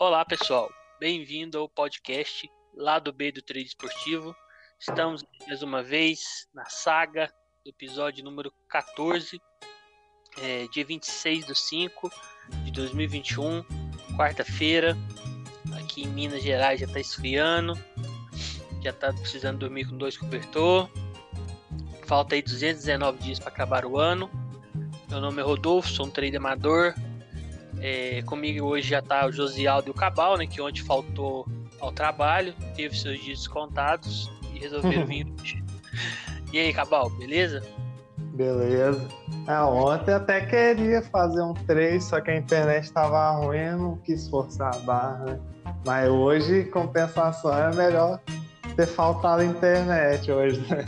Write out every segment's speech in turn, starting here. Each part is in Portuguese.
Olá, pessoal. Bem-vindo ao podcast Lado B do Trade Esportivo. Estamos mais uma vez na saga episódio número 14, é, dia 26 de 5 de 2021, quarta-feira. Aqui em Minas Gerais já está esfriando, já está precisando dormir com dois cobertor. Falta aí 219 dias para acabar o ano. Meu nome é Rodolfo, sou um trader amador. É, comigo hoje já está o Josialdo e o Cabal, né? Que ontem faltou ao trabalho, teve seus dias descontados e resolveram vir hoje. E aí, Cabal, beleza? Beleza. Ah, ontem até queria fazer um 3, só que a internet estava ruim, eu não quis forçar a barra, né? Mas hoje, compensação, é melhor ter faltado a internet hoje, né?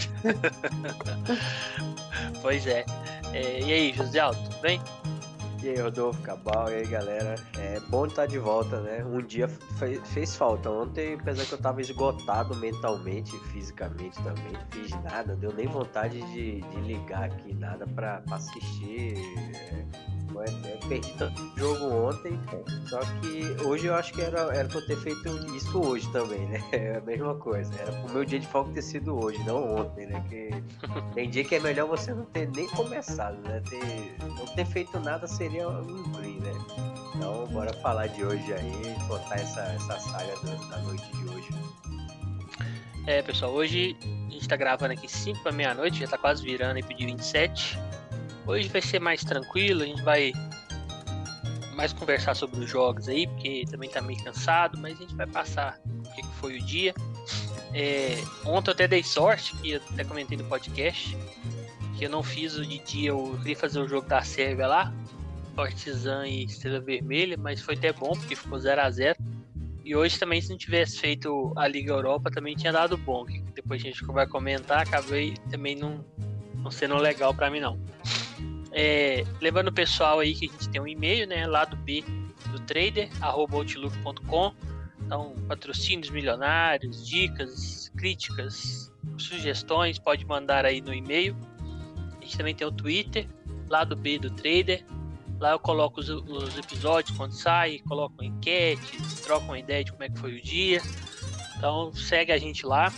pois é. é. E aí, José Alto, tudo bem? E aí, Rodolfo Cabal, e aí, galera. É bom estar de volta, né? Um dia fez, fez falta. Ontem, apesar que eu tava esgotado mentalmente e fisicamente também, fiz nada, deu nem vontade de, de ligar aqui, nada pra assistir. É eu perdi tanto jogo ontem, só que hoje eu acho que era, era pra eu ter feito isso hoje também, né? É a mesma coisa. Era pro meu dia de folga ter sido hoje, não ontem, né? Que tem dia que é melhor você não ter nem começado, né? Ter, não ter feito nada seria um ruim, né? Então, bora falar de hoje aí, contar essa, essa saga da noite de hoje. É, pessoal, hoje a gente tá gravando aqui 5 para meia-noite, já tá quase virando aí pro dia 27. Hoje vai ser mais tranquilo, a gente vai mais conversar sobre os jogos aí, porque também tá meio cansado, mas a gente vai passar o que, foi o dia. É, ontem eu até dei sorte, que eu até comentei no podcast, que eu não fiz o de dia, eu queria fazer o jogo da Sérvia lá, Partizan e Estrela Vermelha, mas foi até bom, porque ficou 0 a 0 E hoje também, se não tivesse feito a Liga Europa, também tinha dado bom. Que depois a gente vai comentar, acabei também não, não sendo legal para mim não. É, lembrando o pessoal aí que a gente tem um e-mail, né? Lado B do trader, arroba outlook.com. Então, patrocínios milionários, dicas, críticas, sugestões, pode mandar aí no e-mail. A gente também tem o Twitter, lado B do trader. Lá eu coloco os, os episódios quando sai, coloco enquetes, troco uma ideia de como é que foi o dia. Então segue a gente lá.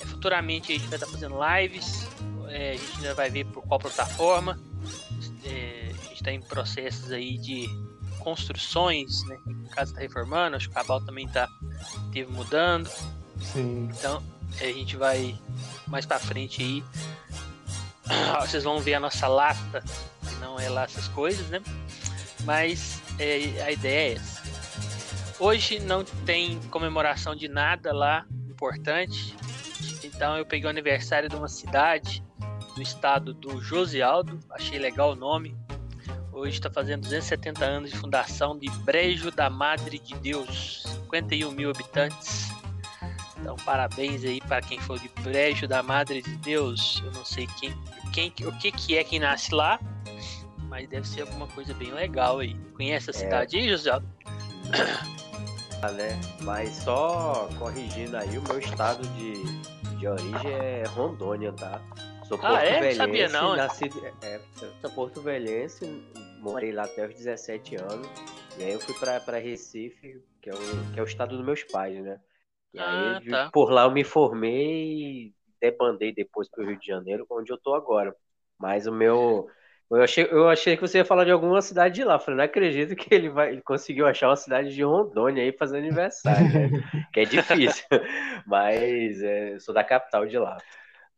É, futuramente a gente vai estar fazendo lives. É, a gente ainda vai ver por qual plataforma é, a gente está em processos aí de construções, né? A casa está reformando, acho que o cabal também tá teve mudando. Sim. Então a gente vai mais para frente aí. Vocês vão ver a nossa lata, que não é lá essas coisas, né? Mas é, a ideia é essa. Hoje não tem comemoração de nada lá importante. Então eu peguei o aniversário de uma cidade do estado do Josialdo, achei legal o nome. Hoje está fazendo 270 anos de fundação de Brejo da Madre de Deus, 51 mil habitantes. Então, parabéns aí para quem for de Brejo da Madre de Deus. Eu não sei quem, quem, o que, que é quem nasce lá, mas deve ser alguma coisa bem legal aí. Conhece a é. cidade é. aí, José? Ah, né? Mas só corrigindo aí, o meu estado de, de origem é Rondônia, tá? Sou ah, Porto é? Sabia não. Nasci, é, sou Porto Velhense, morei lá até os 17 anos. E aí eu fui pra, pra Recife, que é, o, que é o estado dos meus pais, né? E ah, aí tá. por lá eu me formei e debandei depois pro Rio de Janeiro, onde eu tô agora. Mas o meu. Eu achei, eu achei que você ia falar de alguma cidade de lá. falei, não acredito que ele, vai, ele conseguiu achar uma cidade de Rondônia aí fazendo aniversário, né? que é difícil. Mas é, eu sou da capital de lá.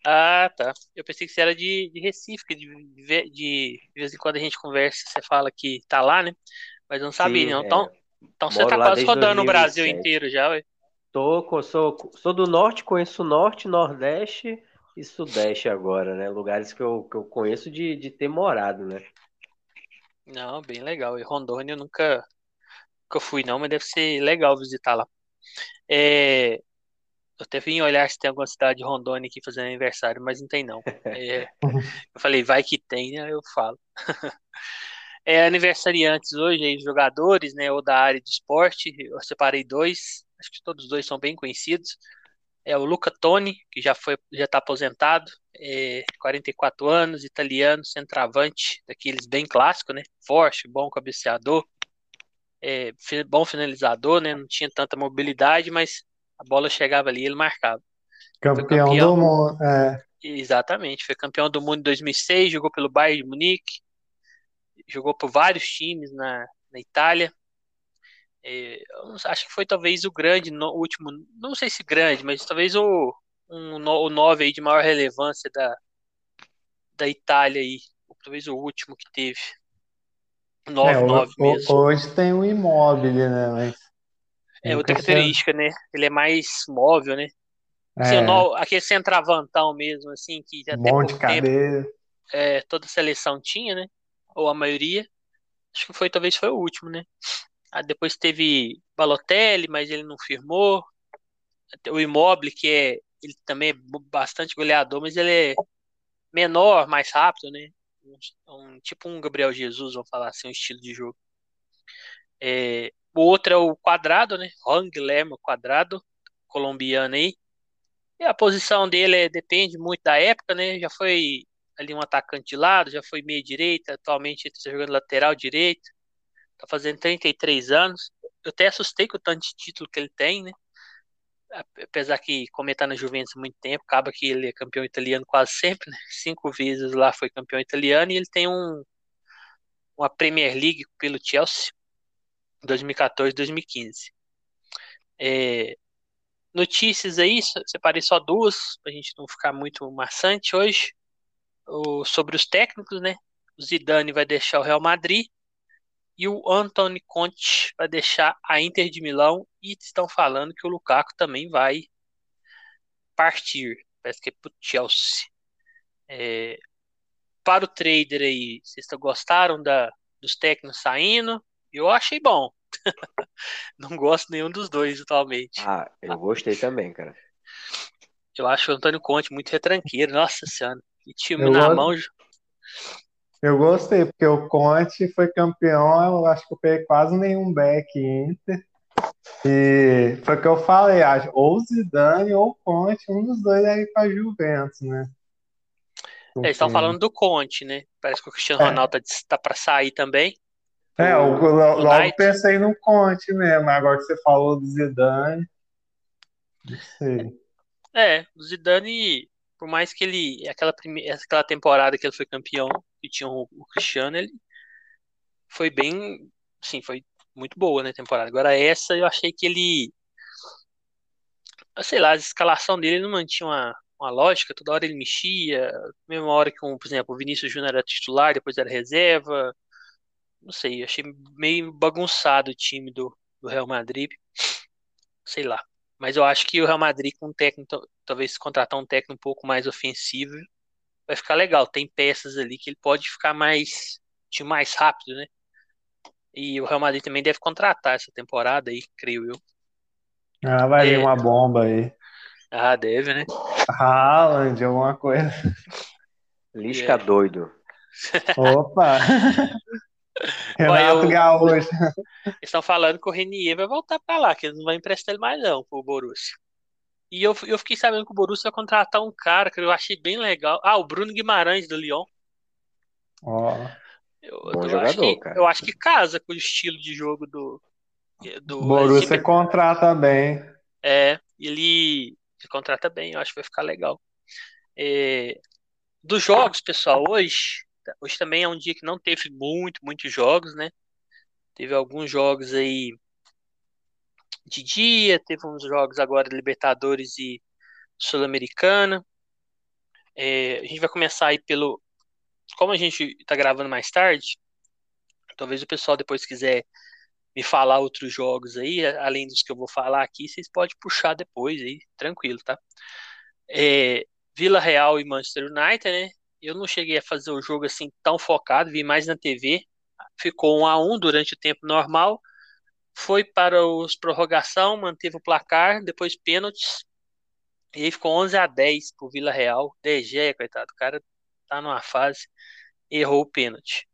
Ah, tá. Eu pensei que você era de, de Recife, que de, de, de, vez em quando a gente conversa, você fala que tá lá, né? Mas eu não sabia, Sim, não. É. Então, então você tá quase rodando 2007. o Brasil inteiro já, ué. Tô, sou, sou do norte, conheço norte, nordeste e sudeste agora, né? Lugares que eu, que eu conheço de, de ter morado, né? Não, bem legal. E Rondônia eu nunca, nunca fui, não, mas deve ser legal visitar lá. É, eu até vim olhar se tem alguma cidade de Rondônia aqui fazendo aniversário, mas não tem não. É, eu falei, vai que tem, né? Eu falo. é aniversariantes hoje, aí, jogadores, né? Ou da área de esporte. Eu separei dois, acho que todos os dois são bem conhecidos. É o Luca Toni, que já foi, já está aposentado, é, 44 anos, italiano, centroavante, daqueles bem clássicos, né? Forte, bom cabeceador. é, bom finalizador, né? Não tinha tanta mobilidade, mas a bola chegava ali e ele marcava. Campeão, campeão, do mundo. É. Exatamente, foi campeão do mundo em 2006, jogou pelo Bayern de Munique, jogou por vários times na, na Itália. É, acho que foi talvez o grande, no, o último, não sei se grande, mas talvez o, um, o 9 aí de maior relevância da, da Itália aí, talvez o último que teve. 9, é, 9 mesmo. Hoje tem o imóvel, né? Mas... É outra característica, né? Ele é mais móvel, né? Assim, é. o, aquele centravantão mesmo, assim, que já tem Monte tempo, é, toda seleção tinha, né? Ou a maioria. Acho que foi, talvez foi o último, né? Aí depois teve Balotelli, mas ele não firmou. O Immobile, que é ele também é bastante goleador, mas ele é menor, mais rápido, né? Um, um, tipo um Gabriel Jesus, vamos falar assim, um estilo de jogo. É, o outro é o Quadrado, né? Juan Guilherme Quadrado, colombiano aí. E a posição dele é, depende muito da época, né? Já foi ali um atacante de lado, já foi meia direita, atualmente está jogando lateral direito. Tá fazendo 33 anos. Eu até assustei com o tanto de título que ele tem, né? apesar que como ele tá na Juventus há muito tempo, acaba que ele é campeão italiano quase sempre, né? Cinco vezes lá foi campeão italiano e ele tem um uma Premier League pelo Chelsea 2014, 2015. É, notícias aí, separei só duas, pra gente não ficar muito maçante hoje. O, sobre os técnicos, né? O Zidane vai deixar o Real Madrid e o Anthony Conte vai deixar a Inter de Milão e estão falando que o Lukaku também vai partir, parece que é pro Chelsea. É, para o trader aí, vocês gostaram da, dos técnicos saindo? Eu achei bom. Não gosto nenhum dos dois atualmente. Ah, eu gostei também, cara. Eu acho o Antônio Conte muito retranqueiro, nossa senhora. Que time eu na gosto... mão. Eu gostei, porque o Conte foi campeão, eu acho que eu peguei quase nenhum back Inter. E foi o que eu falei, acho, ou Zidane ou Conte, um dos dois aí pra Juventus, né? Eles estão falando do Conte, né? Parece que o Cristiano é. Ronaldo tá, tá para sair também. É, eu, logo Night. pensei no Conte mesmo, agora que você falou do Zidane. Não sei. É, o Zidane, por mais que ele. Aquela, primeira, aquela temporada que ele foi campeão, que tinha o, o Cristiano, ele foi bem. Sim, foi muito boa na né, temporada. Agora essa eu achei que ele. Sei lá, a escalação dele não mantinha uma, uma lógica, toda hora ele mexia, mesma hora que, um, por exemplo, o Vinícius Júnior era titular, depois era reserva. Não sei, achei meio bagunçado o time do, do Real Madrid. Sei lá. Mas eu acho que o Real Madrid com um técnico, talvez contratar um técnico um pouco mais ofensivo, vai ficar legal. Tem peças ali que ele pode ficar mais time mais rápido, né? E o Real Madrid também deve contratar essa temporada aí, creio eu. Ah, vai vir é... uma bomba aí. Ah, deve, né? Haaland, alguma coisa. Lisca é. doido. Opa! Renato eu... Gaúcho. Eles estão falando que o Renier vai voltar para lá, que eles não vão emprestar ele mais não, pro Borussia. E eu, eu fiquei sabendo que o Borussia vai contratar um cara que eu achei bem legal. Ah, o Bruno Guimarães do Lyon. Ó. Oh. Eu, Bom eu jogador, acho que, cara. Eu acho que casa com o estilo de jogo do. do Borussia contrata bem. É, ele, ele contrata bem, eu acho que vai ficar legal. É, dos jogos, pessoal, hoje, hoje também é um dia que não teve muito, muitos jogos, né? Teve alguns jogos aí de dia, teve uns jogos agora Libertadores e Sul-Americana. É, a gente vai começar aí pelo como a gente está gravando mais tarde, talvez o pessoal depois quiser me falar outros jogos aí, além dos que eu vou falar aqui, vocês podem puxar depois aí, tranquilo, tá? É, Vila Real e Manchester United, né? Eu não cheguei a fazer o jogo assim tão focado, vi mais na TV. Ficou um a um durante o tempo normal. Foi para os prorrogação, manteve o placar, depois pênaltis. E aí ficou 11 a 10 pro Vila Real. DG, coitado, o cara tá numa fase, errou o pênalti.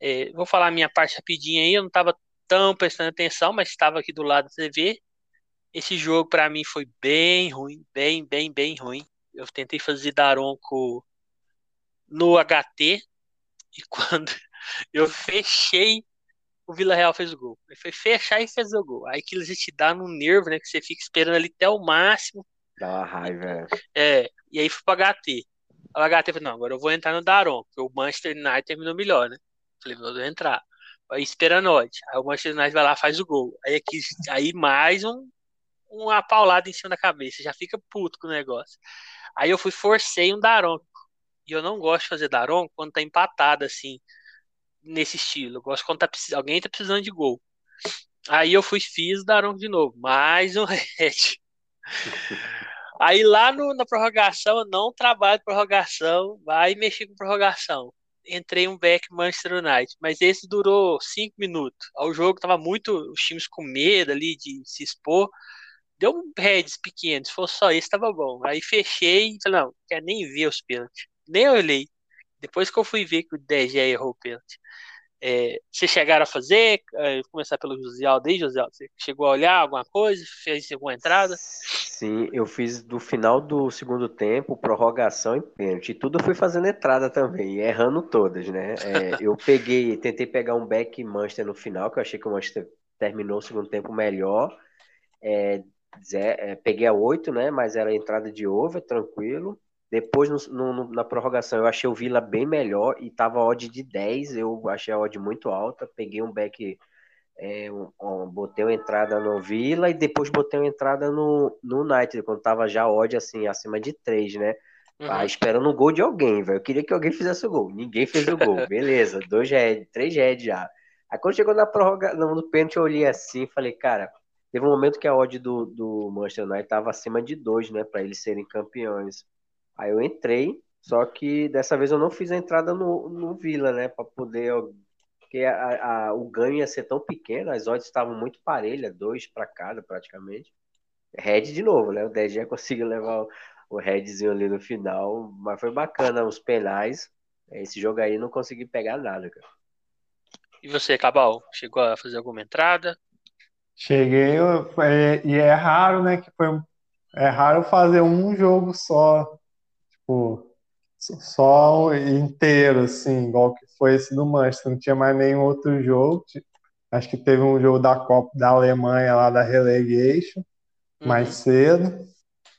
É, vou falar a minha parte rapidinho aí, eu não estava tão prestando atenção, mas estava aqui do lado da TV. Esse jogo para mim foi bem ruim, bem, bem, bem ruim. Eu tentei fazer Daronco no HT e quando eu fechei o Vila Real fez o gol. Ele foi fechar e fez o gol. Aí aquilo já te dá no nervo, né? Que você fica esperando ali até o máximo. Dá uma raiva. É, e aí fui pro HT. O HT falou, não, agora eu vou entrar no Daron, porque o Manchester United terminou melhor, né? Falei, vou entrar. Aí esperando Aí o Manchester United vai lá faz o gol. Aí aqui, aí mais um, uma paulada em cima da cabeça. Já fica puto com o negócio. Aí eu fui, forcei um Daron. E eu não gosto de fazer Daron quando tá empatado, assim, nesse estilo. Eu gosto quando tá, alguém tá precisando de gol. Aí eu fui, fiz Daron de novo. Mais um red. Aí lá no, na prorrogação, eu não trabalho prorrogação, vai mexer com prorrogação. Entrei um back Manchester United, mas esse durou cinco minutos. O jogo tava muito, os times com medo ali de se expor. Deu um heads pequeno, se fosse só isso, tava bom. Aí fechei e falei, não, quer nem ver os pênaltis. Nem olhei. Depois que eu fui ver que o DG errou o pênalti. É, vocês chegaram a fazer? É, começar pelo José Aldo aí, José Aldo. Você chegou a olhar alguma coisa? Fez alguma entrada? Sim, eu fiz do final do segundo tempo, prorrogação e pênalti. Tudo eu fui fazendo entrada também, errando todas, né? É, eu peguei, tentei pegar um back Manchester no final, que eu achei que o Manchester terminou o segundo tempo melhor. É, é peguei a 8, né? Mas era entrada de over, tranquilo. Depois, no, no, na prorrogação, eu achei o Vila bem melhor e tava odd de 10. Eu achei a odd muito alta. Peguei um back, é, um, um, botei uma entrada no Vila e depois botei uma entrada no, no United, quando tava já odd assim, acima de 3, né? Uhum. Ah, esperando o gol de alguém, velho. Eu queria que alguém fizesse o gol. Ninguém fez o gol. Beleza, dois red, três red já. Aí quando chegou na prorroga, no, no pênalti, eu olhei assim e falei, cara, teve um momento que a odd do, do Manchester United tava acima de 2, né? Para eles serem campeões. Aí eu entrei, só que dessa vez eu não fiz a entrada no, no Vila, né? Para poder. Porque a, a, o ganho ia ser tão pequeno, as odds estavam muito parelhas, dois para cada praticamente. Red de novo, né? O DG conseguiu levar o, o Redzinho ali no final, mas foi bacana os penais. Esse jogo aí não consegui pegar nada, cara. E você, Cabal, chegou a fazer alguma entrada? Cheguei, é, e é raro, né? Que foi, é raro fazer um jogo só tipo, só inteiro, assim, igual que foi esse do Manchester. Não tinha mais nenhum outro jogo. Acho que teve um jogo da Copa da Alemanha lá da Relegation, uhum. mais cedo.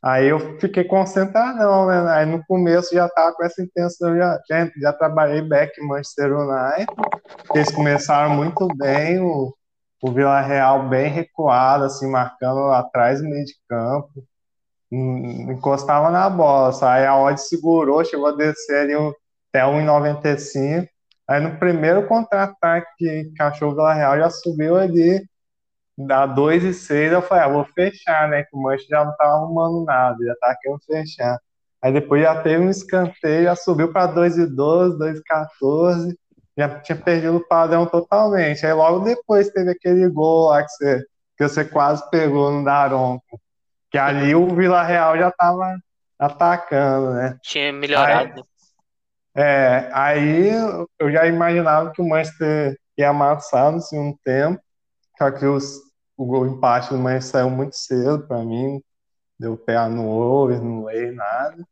Aí eu fiquei concentradão, né? Aí no começo já tava com essa intenção, já, já, já trabalhei back Manchester United. Eles começaram muito bem, o, o Vila Real bem recuado, assim, marcando atrás no meio de campo encostava na bola, aí a odd segurou, chegou a descer ali até 1,95. Aí no primeiro contra-ataque que achou o Vila Real já subiu ali, da 2,6. Eu falei, ah, vou fechar, né? Que o Manche já não tava arrumando nada, já tava querendo fechar. Aí depois já teve um escanteio, já subiu para 2,12, 2,14. Já tinha perdido o padrão totalmente. Aí logo depois teve aquele gol lá que você, que você quase pegou no Daronco. Que ali o Vila Real já estava atacando, né? Tinha melhorado. Aí, é, aí eu já imaginava que o Manchester ia amassar no segundo tempo, só que os, o gol empate do Manchester saiu muito cedo para mim, deu pé no over, não leio nada.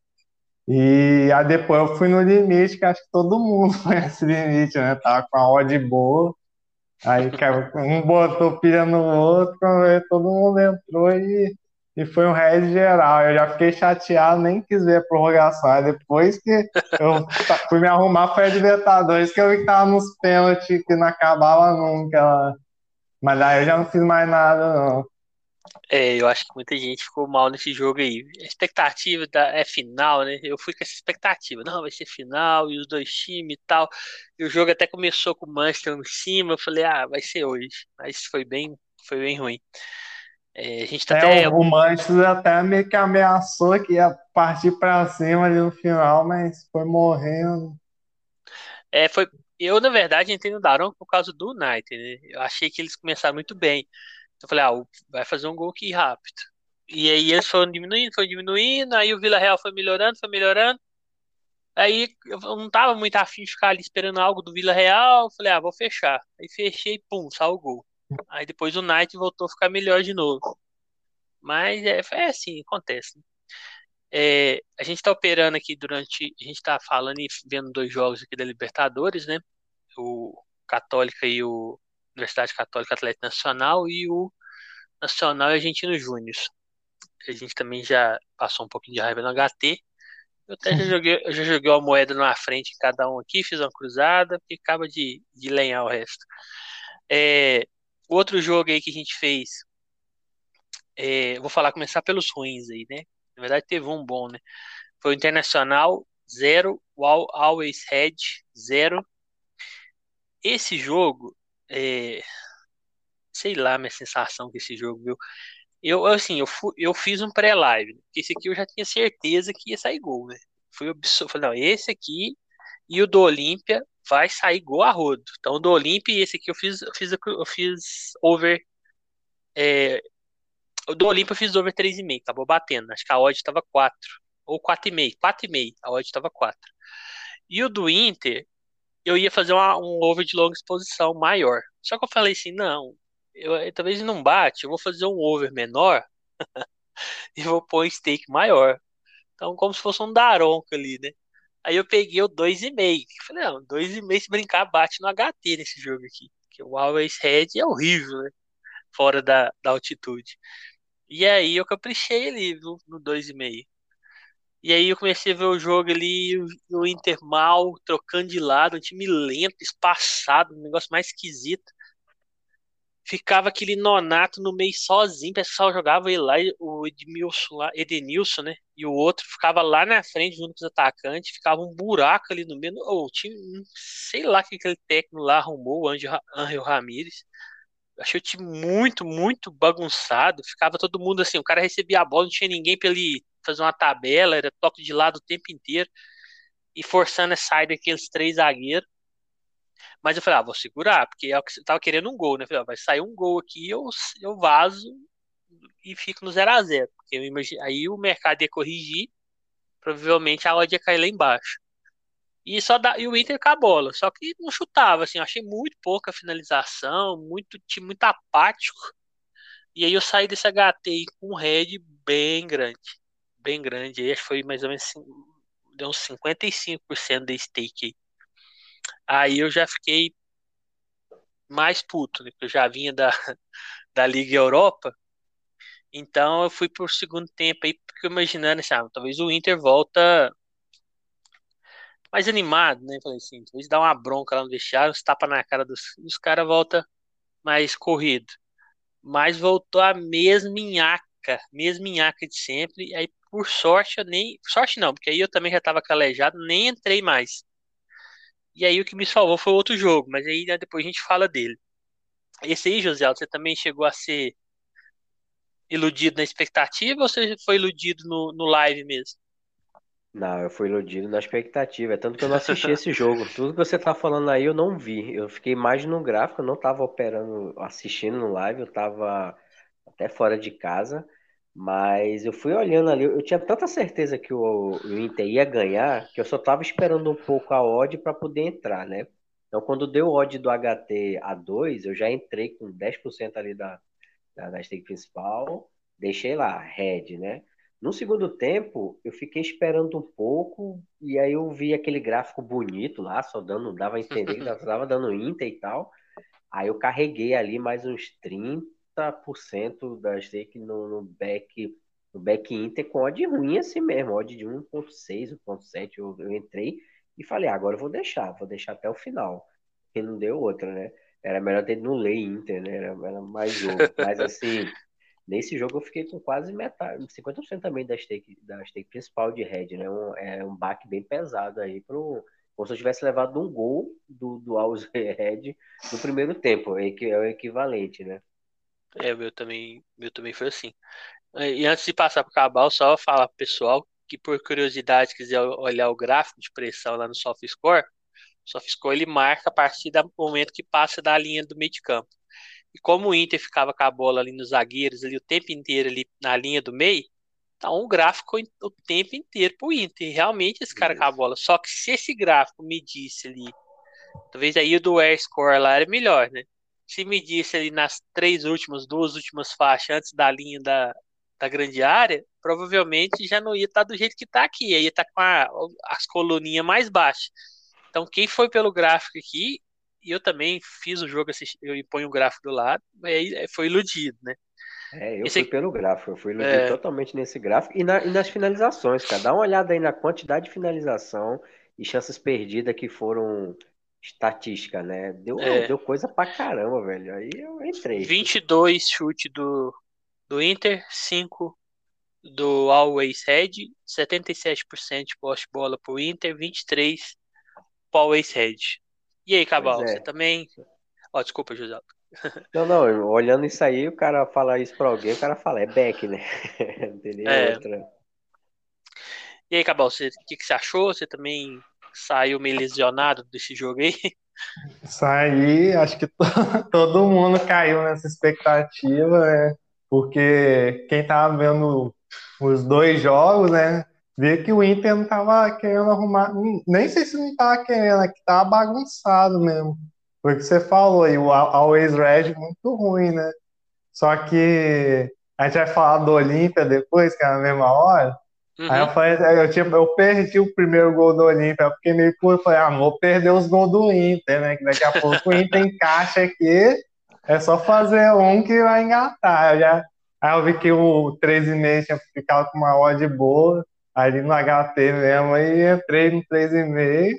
E aí depois eu fui no limite, que acho que todo mundo foi nesse limite, né? Tava com a odd boa. Aí um botou pilha no outro, todo mundo entrou e e foi um red geral. Eu já fiquei chateado, nem quis ver a prorrogação. depois que eu fui me arrumar, foi a Libertadores, que eu vi que tava nos pênaltis que não acabava nunca. Mas aí eu já não fiz mais nada, não. É, eu acho que muita gente ficou mal nesse jogo aí. A expectativa da, é final, né? Eu fui com essa expectativa. Não, vai ser final e os dois times e tal. E o jogo até começou com o Manchester em cima. Eu falei, ah, vai ser hoje. Mas foi bem, foi bem ruim. É, a gente tá é, até... O Manchester até meio que ameaçou que ia partir para cima ali no final, mas foi morrendo. É, foi. Eu, na verdade, entrei no Daron por causa do United, né? Eu achei que eles começaram muito bem. Então eu falei, ah, vai fazer um gol aqui rápido. E aí eles foram diminuindo, foram diminuindo, aí o Vila Real foi melhorando, foi melhorando. Aí eu não tava muito afim de ficar ali esperando algo do Vila Real. Falei, ah, vou fechar. Aí fechei, pum, saiu o gol. Aí depois o Knight voltou a ficar melhor de novo. Mas é, é assim, acontece. Né? É, a gente está operando aqui durante. A gente está falando e vendo dois jogos aqui da Libertadores, né? O Católica e o Universidade Católica Atlético Nacional e o Nacional Argentino Júnior. A gente também já passou um pouquinho de raiva no HT. Eu até já joguei, eu já joguei uma moeda na frente em cada um aqui, fiz uma cruzada, porque acaba de, de lenhar o resto. É, outro jogo aí que a gente fez, é, vou falar, começar pelos ruins aí, né? Na verdade teve um bom, né? Foi o Internacional 0, Always Head 0. Esse jogo, é, sei lá minha sensação com esse jogo, viu? Eu, assim, eu, fui, eu fiz um pré-live, né? esse aqui eu já tinha certeza que ia sair gol, né? Fui absurdo, não, esse aqui e o do Olímpia vai sair gol a rodo. Então, do Olímpia e esse aqui eu fiz, eu fiz, eu fiz over. É, do Olímpia eu fiz over 3,5, acabou batendo. Acho que a odd estava 4. Ou 4,5. 4,5. A odd estava 4. E o do Inter, eu ia fazer uma, um over de longa exposição maior. Só que eu falei assim, não, eu, eu, talvez não bate, eu vou fazer um over menor e vou pôr um stake maior. Então, como se fosse um daronco ali, né? Aí eu peguei o 2,5. Falei, não, 2,5 se brincar bate no HT nesse jogo aqui. Que o Always Head é horrível, né? Fora da, da altitude. E aí eu caprichei ali no, no 2,5. E aí eu comecei a ver o jogo ali, o Inter mal, trocando de lado, um time lento, espaçado, um negócio mais esquisito ficava aquele nonato no meio sozinho, o pessoal jogava ele lá, o Edmilson lá, Edenilson, né? E o outro ficava lá na frente junto com os atacantes, ficava um buraco ali no meio. Oh, o time, sei lá que aquele técnico lá arrumou, o Angel Ramírez. Achei o time muito, muito bagunçado. Ficava todo mundo assim, o cara recebia a bola, não tinha ninguém para ele fazer uma tabela, era toque de lado o tempo inteiro. E forçando a saída daqueles três zagueiros. Mas eu falei, ah, vou segurar, porque é você tava querendo um gol, né? falei, ah, vai sair um gol aqui, eu, eu vazo e fico no 0 a 0 Porque eu imagine, aí o mercado ia corrigir, provavelmente a odd ia cair lá embaixo. E, só dá, e o Inter com a bola, só que não chutava, assim, eu achei muito pouca finalização, muito time muito apático. E aí eu saí desse HT com um head bem grande, bem grande. Aí acho que foi mais ou menos deu uns 55% de stake Aí eu já fiquei mais puto, né? Eu já vinha da, da Liga Europa. Então eu fui pro segundo tempo aí, porque imaginando, sabe, talvez o Inter volta mais animado, né? Falei assim, talvez dá uma bronca lá no vestiário, uns tapa na cara dos, dos caras, volta mais corrido. Mas voltou a mesminhaca, mesminhaca de sempre. Aí, por sorte, eu nem. Sorte não, porque aí eu também já tava calejado, nem entrei mais. E aí o que me salvou foi outro jogo, mas aí né, depois a gente fala dele. Esse aí, José, você também chegou a ser iludido na expectativa ou você foi iludido no, no live mesmo? Não, eu fui iludido na expectativa. É tanto que eu não assisti esse jogo. Tudo que você tá falando aí eu não vi. Eu fiquei mais no gráfico, eu não tava operando, assistindo no live, eu tava até fora de casa. Mas eu fui olhando ali, eu tinha tanta certeza que o, o Inter ia ganhar, que eu só estava esperando um pouco a odd para poder entrar, né? Então, quando deu odd do HT a 2, eu já entrei com 10% ali da, da, da stake principal, deixei lá, red, né? No segundo tempo, eu fiquei esperando um pouco, e aí eu vi aquele gráfico bonito lá, só dando, dava a entender que estava dando Inter e tal. Aí eu carreguei ali mais uns 30, 30% da stake no, no back no back Inter com odd ruim assim mesmo, odd de 1.6, 1.7, eu, eu entrei e falei, ah, agora eu vou deixar, vou deixar até o final, porque não deu outra, né? Era melhor ter no lay Inter, né? Era, era mais jogo, mas assim, nesse jogo eu fiquei com quase metade, 50% também da stake, da stake principal de Red, né? Um, é um baque bem pesado aí pro como se eu tivesse levado um gol do, do Alves Red no primeiro tempo, é, é o equivalente, né? É, o meu também, meu também foi assim. E antes de passar para o Cabal, só falar pro pessoal que por curiosidade quiser olhar o gráfico de pressão lá no SoftScore, o SoftScore ele marca a partir do momento que passa da linha do meio de campo. E como o Inter ficava com a bola ali nos zagueiros ali o tempo inteiro ali na linha do meio, tá um gráfico o tempo inteiro pro Inter. Realmente esse cara com a bola. Só que se esse gráfico medisse ali, talvez aí o do Air Score lá era melhor, né? Se medisse ali nas três últimas, duas últimas faixas antes da linha da, da grande área, provavelmente já não ia estar tá do jeito que está aqui, ia estar tá com a, as coluninhas mais baixas. Então, quem foi pelo gráfico aqui e eu também fiz o jogo, assisti, eu ponho o gráfico do lado, e aí é, foi iludido, né? É, eu Esse fui pelo gráfico, eu fui iludido é... totalmente nesse gráfico e, na, e, nas finalizações, cara. Dá uma olhada aí na quantidade de finalização e chances perdidas que foram estatística, né? Deu, é. deu coisa pra caramba, velho. Aí eu entrei. 22 chute do, do Inter, 5 do Always Red, 77% de poste bola pro Inter, 23 pro Always Red. E aí, Cabal, é. você também. Ó, oh, desculpa, José. Não, não, olhando isso aí, o cara fala isso pra alguém, o cara fala, é back, né? Entendeu? É. Outra. E aí, Cabal, o que, que você achou? Você também saiu meio lesionado desse jogo aí? Saí, acho que todo mundo caiu nessa expectativa, né? Porque quem tava vendo os dois jogos, né? Vê que o Inter não tava querendo arrumar. Nem sei se não tava querendo, é que tava bagunçado mesmo. Porque você falou aí, o Always Red muito ruim, né? Só que a gente vai falar do Olímpia depois, que é na mesma hora. Uhum. Aí eu falei, eu, tinha, eu perdi o primeiro gol do Olímpia, eu fiquei meio curto, falei, ah, vou perder os gols do Inter, né? Que daqui a pouco o Inter encaixa aqui, é só fazer um que vai engatar. Eu já, aí eu vi que o 13,5 tinha ficado com uma odd boa, ali no HT mesmo, aí entrei no 3,5.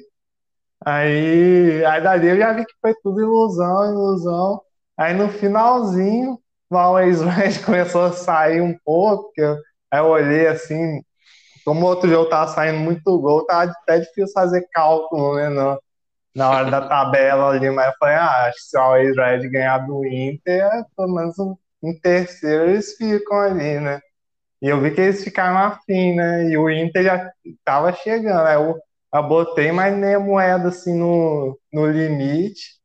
Aí, aí dali eu já vi que foi tudo ilusão, ilusão. Aí no finalzinho, o Always começou a sair um pouco, porque eu, aí eu olhei assim, como o outro jogo tava saindo muito gol, tava até difícil fazer cálculo, né, no, na hora da tabela ali, mas eu falei, ah, acho que se o Red ganhar do Inter, pelo menos um terceiro eles ficam ali, né? E eu vi que eles ficaram afim, né? E o Inter já tava chegando. Aí eu, eu botei mais meia moeda assim no, no limite.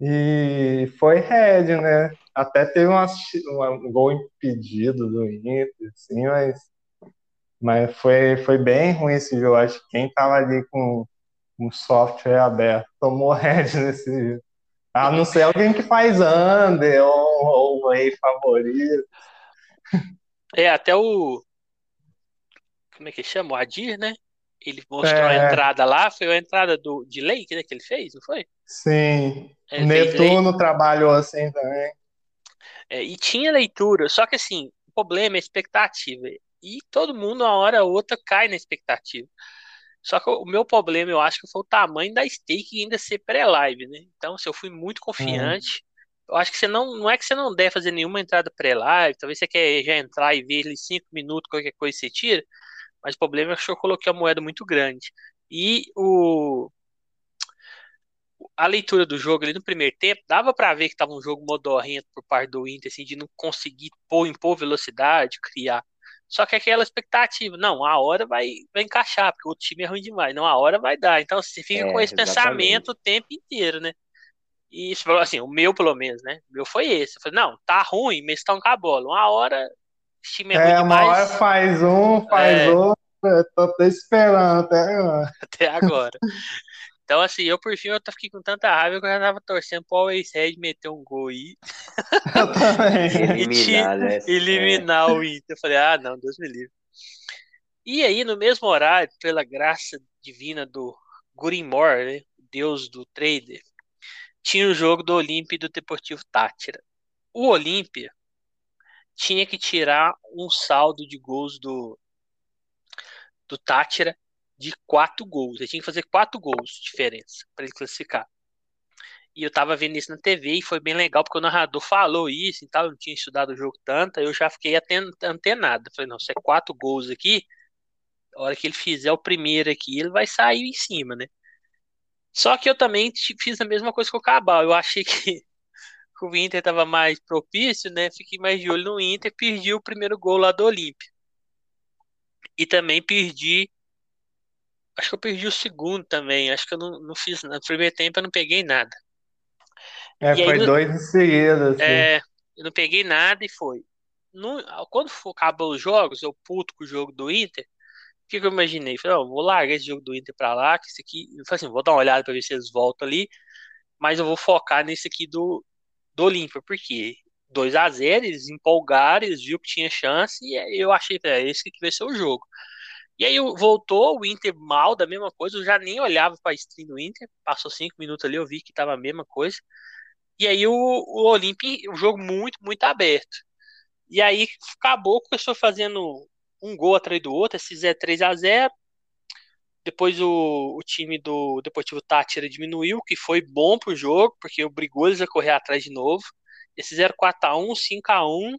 E foi red, né? Até teve um gol impedido do Inter, assim, mas, mas foi, foi bem ruim esse jogo. Acho que quem tava ali com um software aberto tomou red nesse jogo. A não ser alguém que faz under ou, ou rei favorito. É, até o. Como é que chama? O Adir, né? Ele mostrou é... a entrada lá, foi a entrada do, de Lake, né, que ele fez, não foi? Sim. É, Netuno trabalhou assim também. É, e tinha leitura, só que assim, o problema é a expectativa. E todo mundo, uma hora ou outra, cai na expectativa. Só que o meu problema, eu acho que foi o tamanho da stake ainda ser pré-live, né? Então, se eu fui muito confiante, eu acho que você não, não é que você não deve fazer nenhuma entrada pré-live, talvez você quer já entrar e ver ele cinco minutos, qualquer coisa você tira, mas o problema é que eu coloquei a moeda muito grande. E o a leitura do jogo ali no primeiro tempo, dava para ver que tava um jogo modorrento por parte do Inter, assim, de não conseguir pôr, impor velocidade, criar. Só que aquela expectativa, não, a hora vai, vai encaixar, porque o outro time é ruim demais, não, a hora vai dar. Então você fica é, com esse exatamente. pensamento o tempo inteiro, né? E isso, assim, o meu pelo menos, né? O meu foi esse. Eu falei, não, tá ruim, mas estão com a bola. Uma hora, o time é, é ruim demais. Uma hora faz um, faz é... outro. Eu tô até esperando até agora. Até agora. Então, assim, eu por fim eu fiquei com tanta raiva que eu já tava torcendo pro Always Red meter um gol aí. Eu também. eliminar, né? eliminar o Inter. Eu falei, ah, não, Deus me livre. E aí, no mesmo horário, pela graça divina do Gurimor, né? Deus do trader, tinha o jogo do Olímpia e do Deportivo Tátira. O Olímpia tinha que tirar um saldo de gols do, do Tátira de quatro gols. Ele tinha que fazer quatro gols de diferença para ele classificar. E eu tava vendo isso na TV e foi bem legal, porque o narrador falou isso e tal, eu não tinha estudado o jogo tanto, eu já fiquei antenado. Falei, não, se é quatro gols aqui, a hora que ele fizer o primeiro aqui, ele vai sair em cima, né? Só que eu também fiz a mesma coisa com o Cabal. Eu achei que o Inter estava mais propício, né? Fiquei mais de olho no Inter, perdi o primeiro gol lá do Olímpia. E também perdi. Acho que eu perdi o segundo também. Acho que eu não, não fiz. No primeiro tempo eu não peguei nada. É, e foi aí, dois em seguida. Assim. É, eu não peguei nada e foi. No, quando for, acabou os jogos, eu puto com o jogo do Inter, o que, que eu imaginei? Falei, oh, vou largar esse jogo do Inter pra lá, que esse aqui. Eu falei assim, vou dar uma olhada pra ver se eles voltam ali, mas eu vou focar nesse aqui do, do Olímpia, porque 2 a 0 eles empolgaram, eles viram que tinha chance, e eu achei, é esse que vai ser o jogo. E aí voltou o Inter mal da mesma coisa, eu já nem olhava para a stream do Inter, passou cinco minutos ali, eu vi que tava a mesma coisa. E aí o, o Olímpia, o jogo muito, muito aberto. E aí acabou com começou fazendo um gol atrás do outro, esse Zé 3 a 0 Depois o, o time do Deportivo Tátira diminuiu, que foi bom pro jogo, porque obrigou eles a correr atrás de novo. Esse 0 4 a 1 5 a 1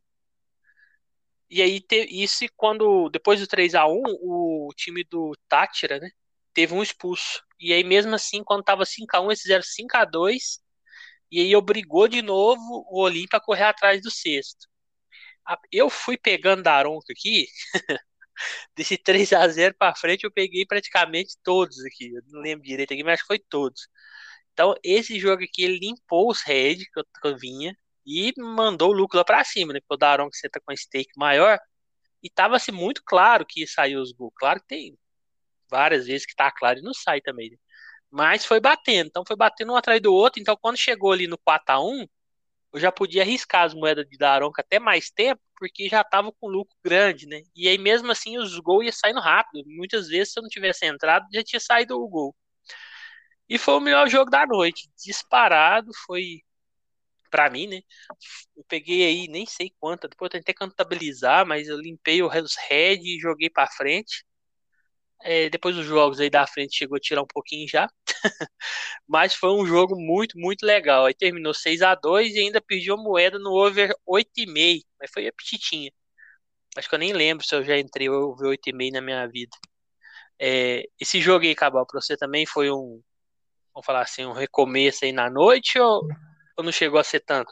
e aí, isso quando, depois do 3 a 1 o time do Tátira, né, teve um expulso. E aí, mesmo assim, quando tava 5x1, eles fizeram 5x2. E aí, obrigou de novo o Olímpia a correr atrás do sexto. Eu fui pegando Daronco aqui, desse 3 a 0 para frente, eu peguei praticamente todos aqui. Eu não lembro direito aqui, mas acho que foi todos. Então, esse jogo aqui, ele limpou os heads que eu vinha e mandou o lucro lá para cima, né? Porque o Daron que senta com stake maior e tava assim muito claro que ia sair os gols. Claro que tem várias vezes que tá claro e não sai também. Né? Mas foi batendo, então foi batendo um atrás do outro. Então quando chegou ali no 4 a 1 eu já podia arriscar as moedas de Daronca até mais tempo, porque já tava com lucro grande, né? E aí mesmo assim os gols iam saindo rápido. Muitas vezes se eu não tivesse entrado, já tinha saído o gol. E foi o melhor jogo da noite, disparado, foi para mim, né? Eu peguei aí, nem sei quanta, depois eu tentei contabilizar, mas eu limpei os head e joguei para frente. É, depois os jogos aí da frente chegou a tirar um pouquinho já. mas foi um jogo muito, muito legal. Aí terminou 6 a 2 e ainda pediu moeda no over 8,5. Mas foi apetitinha. Acho que eu nem lembro se eu já entrei over 8,5 na minha vida. É, esse jogo aí, Cabal, pra você também foi um, vamos falar assim, um recomeço aí na noite ou ou não chegou a ser tanto?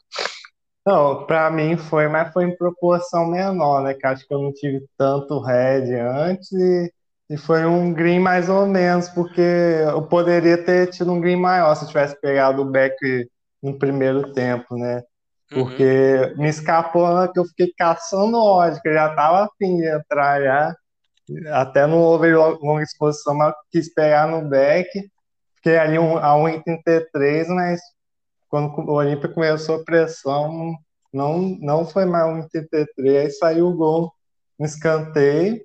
Não, para mim foi, mas foi em proporção menor, né? Que acho que eu não tive tanto red antes e, e foi um green mais ou menos, porque eu poderia ter tido um green maior se eu tivesse pegado o back no primeiro tempo, né? Uhum. Porque uhum. me escapou que eu fiquei caçando ódio, que eu já tava afim de entrar já. Até no over longa exposição, mas quis pegar no back. Fiquei ali um, a 1,33, mas quando o Olímpia começou a pressão, não, não foi mais um 33, aí saiu o gol no escanteio,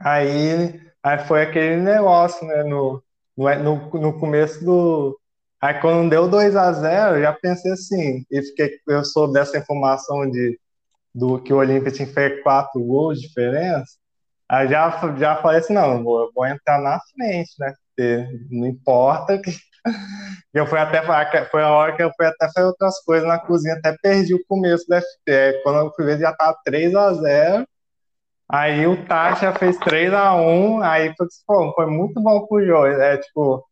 aí, aí foi aquele negócio, né, no, no, no começo do... Aí quando deu 2 a 0 eu já pensei assim, e fiquei, eu soube dessa informação de, do que o Olímpia tinha feito quatro gols de diferença, aí já, já falei assim, não, vou, vou entrar na frente, né, porque não importa que eu fui até foi a hora que eu fui até fazer outras coisas na cozinha, até perdi o começo do FT. Quando eu fui ver, já tava 3 a 0 Aí o Tasha fez 3 a 1 aí foi, foi muito bom pro jogo. É tipo,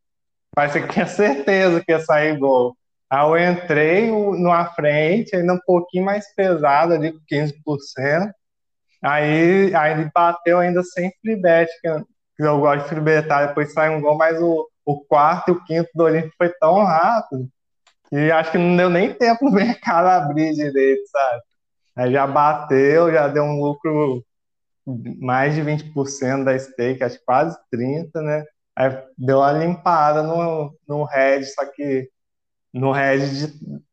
parece que tinha certeza que ia sair gol. Aí eu entrei na frente, ainda um pouquinho mais pesado, ali com 15%. Aí, aí ele bateu ainda sem free que eu, gosto de free betar, depois sai um gol, mas o, o quarto e o quinto do Olímpico foi tão rápido que acho que não deu nem tempo o mercado abrir direito, sabe? Aí já bateu, já deu um lucro mais de 20% da stake, acho que quase 30%, né? Aí deu uma limpada no, no Red, só que no Red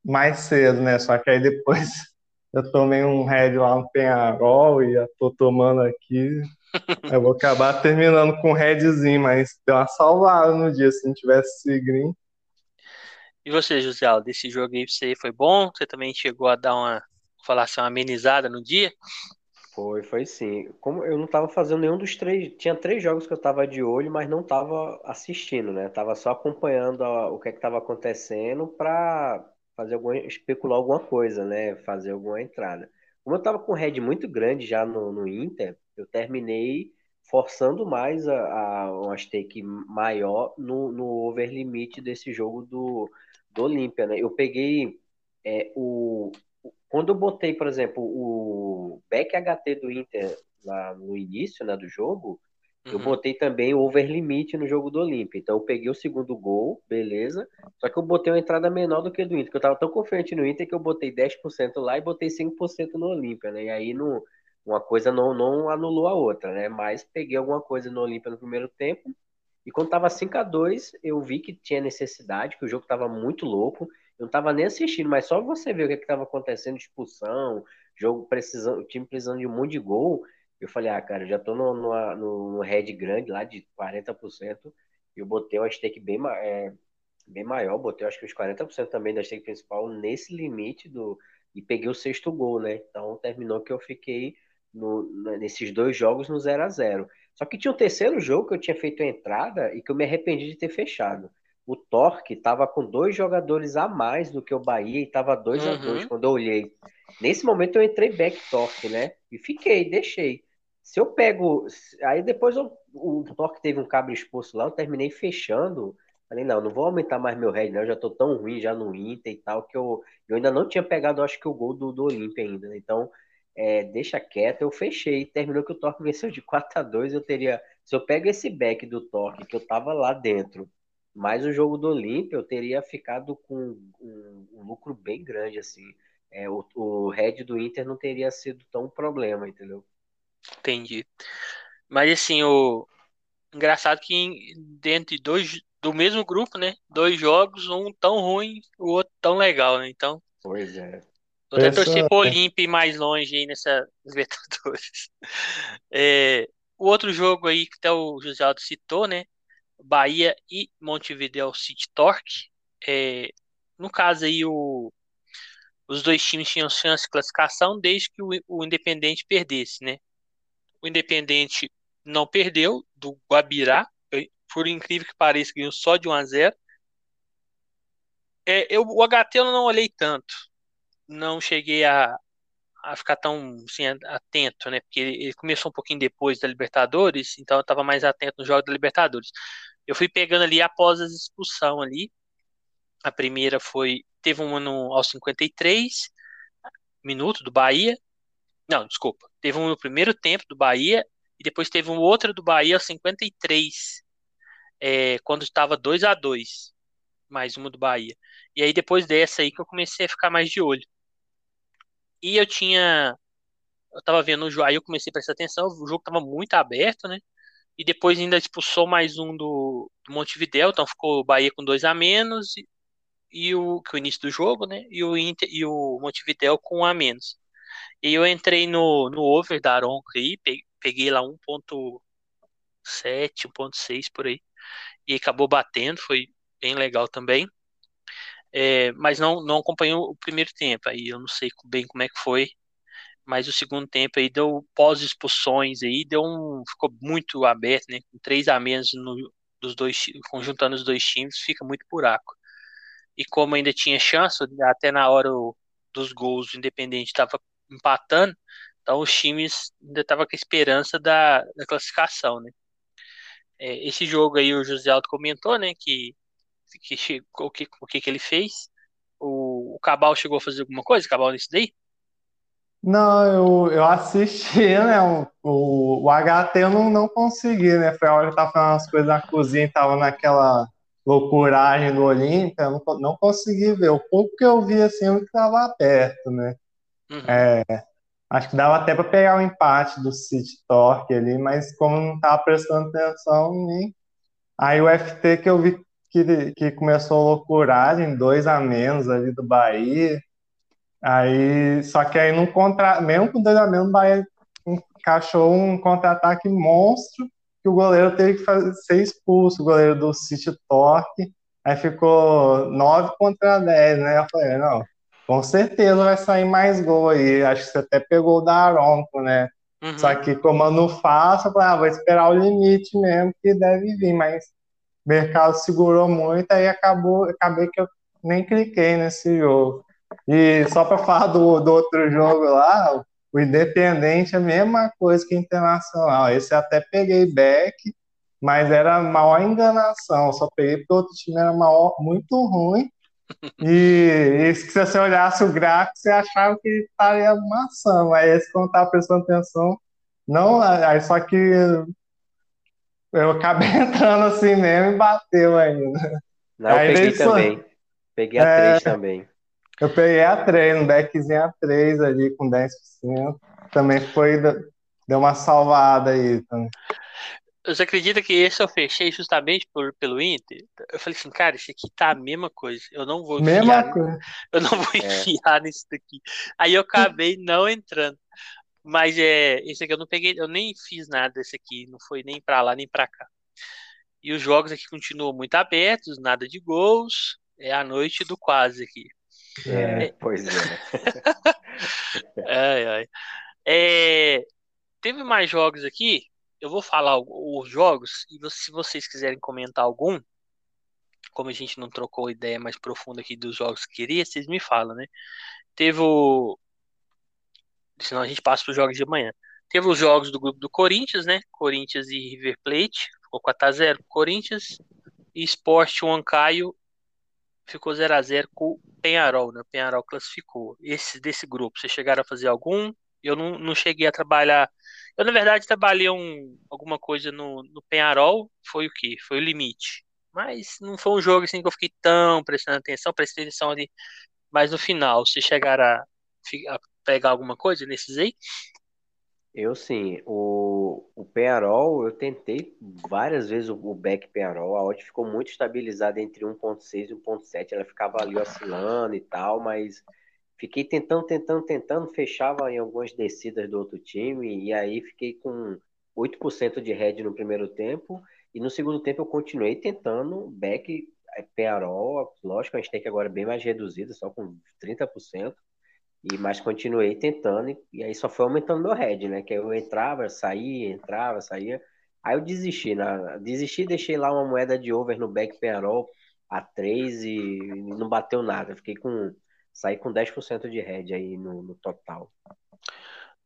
mais cedo, né? Só que aí depois eu tomei um Red lá no Penharol e já tô tomando aqui. Eu vou acabar terminando com redzinho, mas deu uma salvada no dia se não tivesse esse green. E você, José Aldo, desse jogo aí você foi bom? Você também chegou a dar uma, falar assim, uma amenizada no dia? Foi, foi sim. Como eu não estava fazendo nenhum dos três, tinha três jogos que eu estava de olho, mas não estava assistindo, né? Tava só acompanhando a, o que é estava acontecendo para fazer alguma, especular alguma coisa, né? Fazer alguma entrada. Como eu estava com red muito grande já no, no Inter, eu terminei forçando mais a, a uma stake maior no, no over limite desse jogo do, do Olímpia, né? Eu peguei é, o quando eu botei, por exemplo, o back HT do Inter lá no início, né, do jogo, eu uhum. botei também o over limite no jogo do Olímpia. Então eu peguei o segundo gol, beleza. Só que eu botei uma entrada menor do que do Inter, porque eu tava tão confiante no Inter que eu botei 10% lá e botei 5% no Olímpia, né? E aí no, uma coisa não, não anulou a outra, né? Mas peguei alguma coisa no Olímpia no primeiro tempo. E quando tava 5 a 2 eu vi que tinha necessidade, que o jogo tava muito louco. Eu não tava nem assistindo, mas só você ver o que, é que tava acontecendo, expulsão, jogo precisando, o time precisando de um monte de gol. Eu falei, ah, cara, já tô no, no, no, no head grande lá de 40%. E eu botei uma stake bem, é, bem maior, botei acho que os 40% também da stake principal nesse limite do. E peguei o sexto gol, né? Então terminou que eu fiquei no, nesses dois jogos no 0 a 0 Só que tinha um terceiro jogo que eu tinha feito a entrada e que eu me arrependi de ter fechado. O Torque estava com dois jogadores a mais do que o Bahia e estava 2 uhum. a 2 quando eu olhei. Nesse momento eu entrei back Torque, né? E fiquei, deixei. Se eu pego. Aí depois eu, o Torque teve um cabo exposto lá, eu terminei fechando. Falei, não, não vou aumentar mais meu head, não. Eu já tô tão ruim já no Inter e tal, que eu, eu ainda não tinha pegado, acho que o gol do, do Olímpia ainda. Né? Então, é, deixa quieto, eu fechei. Terminou que o Torque venceu de 4 a 2 Eu teria. Se eu pego esse back do Torque, que eu tava lá dentro, mais o jogo do Olímpia, eu teria ficado com um, um lucro bem grande, assim. É, o, o head do Inter não teria sido tão problema, entendeu? Entendi. Mas assim, o engraçado que dentro de dois do mesmo grupo, né? Dois jogos, um tão ruim, o outro tão legal, né? Então. Pois é. Vou até torcer pro Olímpia mais longe aí nessa Libertadores. É, o outro jogo aí que até o José Aldo citou, né? Bahia e Montevideo City Torque. É, no caso aí, o, os dois times tinham chance de classificação desde que o, o Independente perdesse, né? O Independente não perdeu do Guabirá, por incrível que pareça, ganhou só de 1 a 0. É, eu, o HT eu não olhei tanto, não cheguei a, a ficar tão assim, atento, né? Porque ele, ele, começou um pouquinho depois da Libertadores, então eu estava mais atento no jogo da Libertadores. Eu fui pegando ali após a expulsão ali. A primeira foi teve uma no, aos 53 minutos do Bahia. Não, desculpa. Teve um no primeiro tempo do Bahia e depois teve um outro do Bahia aos 53, é, quando estava 2 a 2 mais uma do Bahia. E aí depois dessa aí que eu comecei a ficar mais de olho. E eu tinha. Eu tava vendo o jogo, aí eu comecei a prestar atenção, o jogo tava muito aberto, né? E depois ainda expulsou mais um do, do Montevideo, então ficou o Bahia com dois a menos e, e o, que o início do jogo, né? E o, Inter, e o Montevideo com um a menos. E eu entrei no, no over da Aronco aí, peguei lá 1.7, 1.6 por aí. E acabou batendo, foi bem legal também. É, mas não, não acompanhou o primeiro tempo, aí eu não sei bem como é que foi, mas o segundo tempo aí deu pós-expulsões aí, deu um, ficou muito aberto, né, com três a menos no, dos dois, conjuntando os dois times, fica muito buraco. E como ainda tinha chance, até na hora o, dos gols o Independente estava empatando, então os times ainda estavam com a esperança da, da classificação, né. É, esse jogo aí o José Aldo comentou, né, que, que chegou, o que, o que, que ele fez. O, o Cabal chegou a fazer alguma coisa, Cabal, nesse daí? Não, eu, eu assisti, né? O, o, o HT eu não, não consegui, né? Foi a hora que eu tava fazendo as coisas na cozinha e tava naquela loucuragem do Olímpia, eu não, não consegui ver. O pouco que eu vi, assim, eu estava perto, né? Uhum. É, acho que dava até para pegar o empate do City Torque ali, mas como não tava prestando atenção, nem. Aí o FT que eu vi que, que começou a loucuragem, dois a menos ali do Bahia. Aí, só que aí, num contra, mesmo com dois a menos, o Bahia encaixou um contra-ataque monstro que o goleiro teve que fazer, ser expulso, o goleiro do City Torque. Aí ficou 9 contra 10, né? Eu falei, não, com certeza vai sair mais gol aí. Acho que você até pegou o da Aronco, né? Uhum. Só que como eu não faço, eu falei, ah, vou esperar o limite mesmo, que deve vir, mas mercado segurou muito, aí acabou, acabei que eu nem cliquei nesse jogo. E só para falar do, do outro jogo lá, o Independente é a mesma coisa que Internacional. Esse até peguei back, mas era maior enganação. Só peguei porque o outro time era maior, muito ruim. E, e, se você olhasse o gráfico, você achava que estaria maçã, mas esse, quando estava prestando atenção, não. Aí só que eu acabei entrando assim mesmo e bateu ainda. Não, eu aí peguei também. Peguei a é, 3 também. Eu peguei a 3, um deckzinho a 3 ali com 10%. Também foi, deu uma salvada aí também. Você acredita que esse eu fechei justamente por, pelo Inter? Eu falei assim, cara, isso aqui tá a mesma coisa. Eu não vou mesma enfiar. Coisa. Eu não vou é. enfiar nisso daqui. Aí eu acabei não entrando. Mas é, esse aqui eu não peguei, eu nem fiz nada desse aqui, não foi nem para lá nem para cá. E os jogos aqui continuam muito abertos, nada de gols. É a noite do quase aqui. É, é. pois é. ai, ai. É, teve mais jogos aqui. Eu vou falar os jogos e se vocês quiserem comentar algum, como a gente não trocou ideia mais profunda aqui dos jogos que queria, vocês me falam, né? Teve o. Senão a gente passa para os jogos de amanhã. Teve os jogos do grupo do Corinthians, né? Corinthians e River Plate. Ficou 4x0 Corinthians. E Sport Huancaio ficou 0x0 com o Penharol, né? O Penharol classificou. Esse desse grupo, vocês chegaram a fazer algum? Eu não, não cheguei a trabalhar. Eu, na verdade, trabalhei um, alguma coisa no, no Penharol. Foi o que? Foi o limite. Mas não foi um jogo assim que eu fiquei tão prestando atenção, prestei atenção ali. Mas no final, vocês chegaram a, a pegar alguma coisa nesses aí? Eu sim. O, o Penarol, eu tentei várias vezes o, o back Penarol. A odd ficou muito estabilizada entre 1.6 e 1.7. Ela ficava ali oscilando e tal, mas fiquei tentando, tentando, tentando. Fechava em algumas descidas do outro time. E aí fiquei com 8% de head no primeiro tempo. E no segundo tempo eu continuei tentando back Penarol. Lógico, a gente tem que agora bem mais reduzido, só com 30%. E, mas continuei tentando, e, aí só foi aumentando meu head, né? Que eu entrava, saía, entrava, saía. Aí eu desisti, né? Desisti, deixei lá uma moeda de over no back penarol a 3 e não bateu nada. Fiquei com. Saí com 10% de head aí no, no total.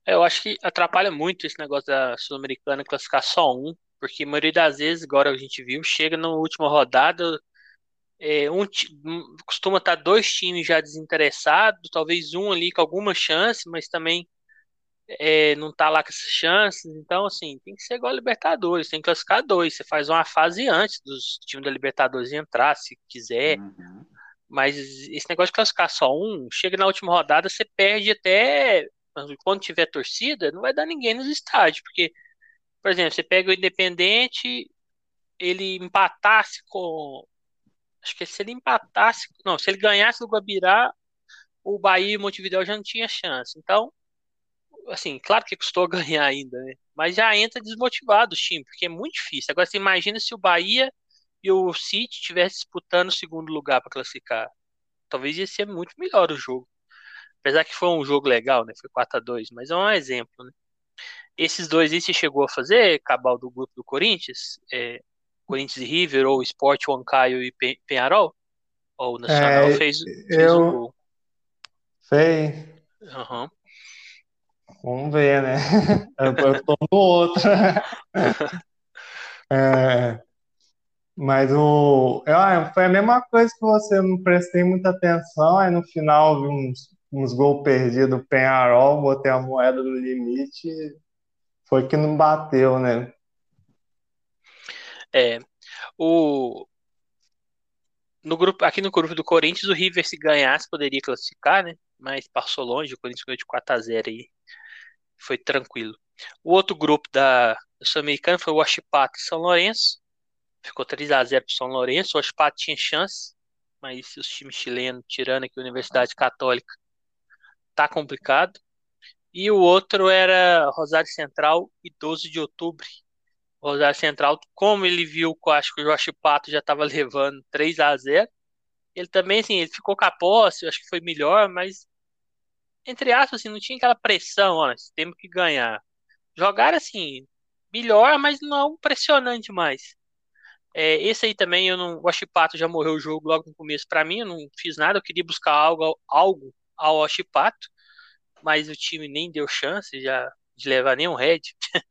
Eu acho que atrapalha muito esse negócio da Sul-Americana classificar só um, porque a maioria das vezes, agora a gente viu, chega na última rodada, é, um, costuma estar dois times já desinteressados, talvez um ali com alguma chance, mas também é, não está lá com essas chances. Então, assim, tem que ser igual a Libertadores, tem que classificar dois. Você faz uma fase antes dos times da Libertadores entrar, se quiser. Uhum. Mas esse negócio de classificar só um, chega na última rodada, você perde até. Quando tiver torcida, não vai dar ninguém nos estádios, porque, por exemplo, você pega o Independente, ele empatasse com Acho que se ele empatasse, não, se ele ganhasse do Guabirá, o Bahia e o Montevideo já não tinha chance. Então, assim, claro que custou ganhar ainda, né? Mas já entra desmotivado o time, porque é muito difícil. Agora você imagina se o Bahia e o City estivessem disputando o segundo lugar para classificar. Talvez ia ser muito melhor o jogo. Apesar que foi um jogo legal, né? Foi 4 a 2 mas é um exemplo, né? Esses dois aí você chegou a fazer, cabal do grupo do Corinthians? É, Corinthians e River, ou Sport, Huancaio e Penharol? Ou o Nacional é, fez, fez eu... o gol? Fez. Uhum. Vamos ver, né? Eu, tô no outro. é, mas o. Eu, foi a mesma coisa que você, não prestei muita atenção, aí no final vi uns, uns gols perdidos do Penharol, botei a moeda no limite, foi que não bateu, né? É, o no grupo, aqui no grupo do Corinthians, o River se ganhasse poderia classificar, né? Mas passou longe, o Corinthians ganhou de 4 a 0 aí. Foi tranquilo. O outro grupo da, Sul-Americana foi o Huachipato e São Lourenço. Ficou 3 a 0 para São Lourenço. O Huachipato tinha chance, mas os times chilenos, tirando aqui a Universidade Católica, tá complicado. E o outro era Rosário Central e 12 de outubro. Rosário Central, como ele viu, acho que o Josh Pato já estava levando 3 a 0 ele também, assim, ele ficou com a posse, acho que foi melhor, mas entre aspas, assim, não tinha aquela pressão, ó, temos que ganhar. Jogar assim, melhor, mas não pressionante mais. É, esse aí também, eu não, o Oshipato já morreu o jogo logo no começo. Para mim, eu não fiz nada, eu queria buscar algo, algo ao Oshipato, mas o time nem deu chance já de levar nenhum head.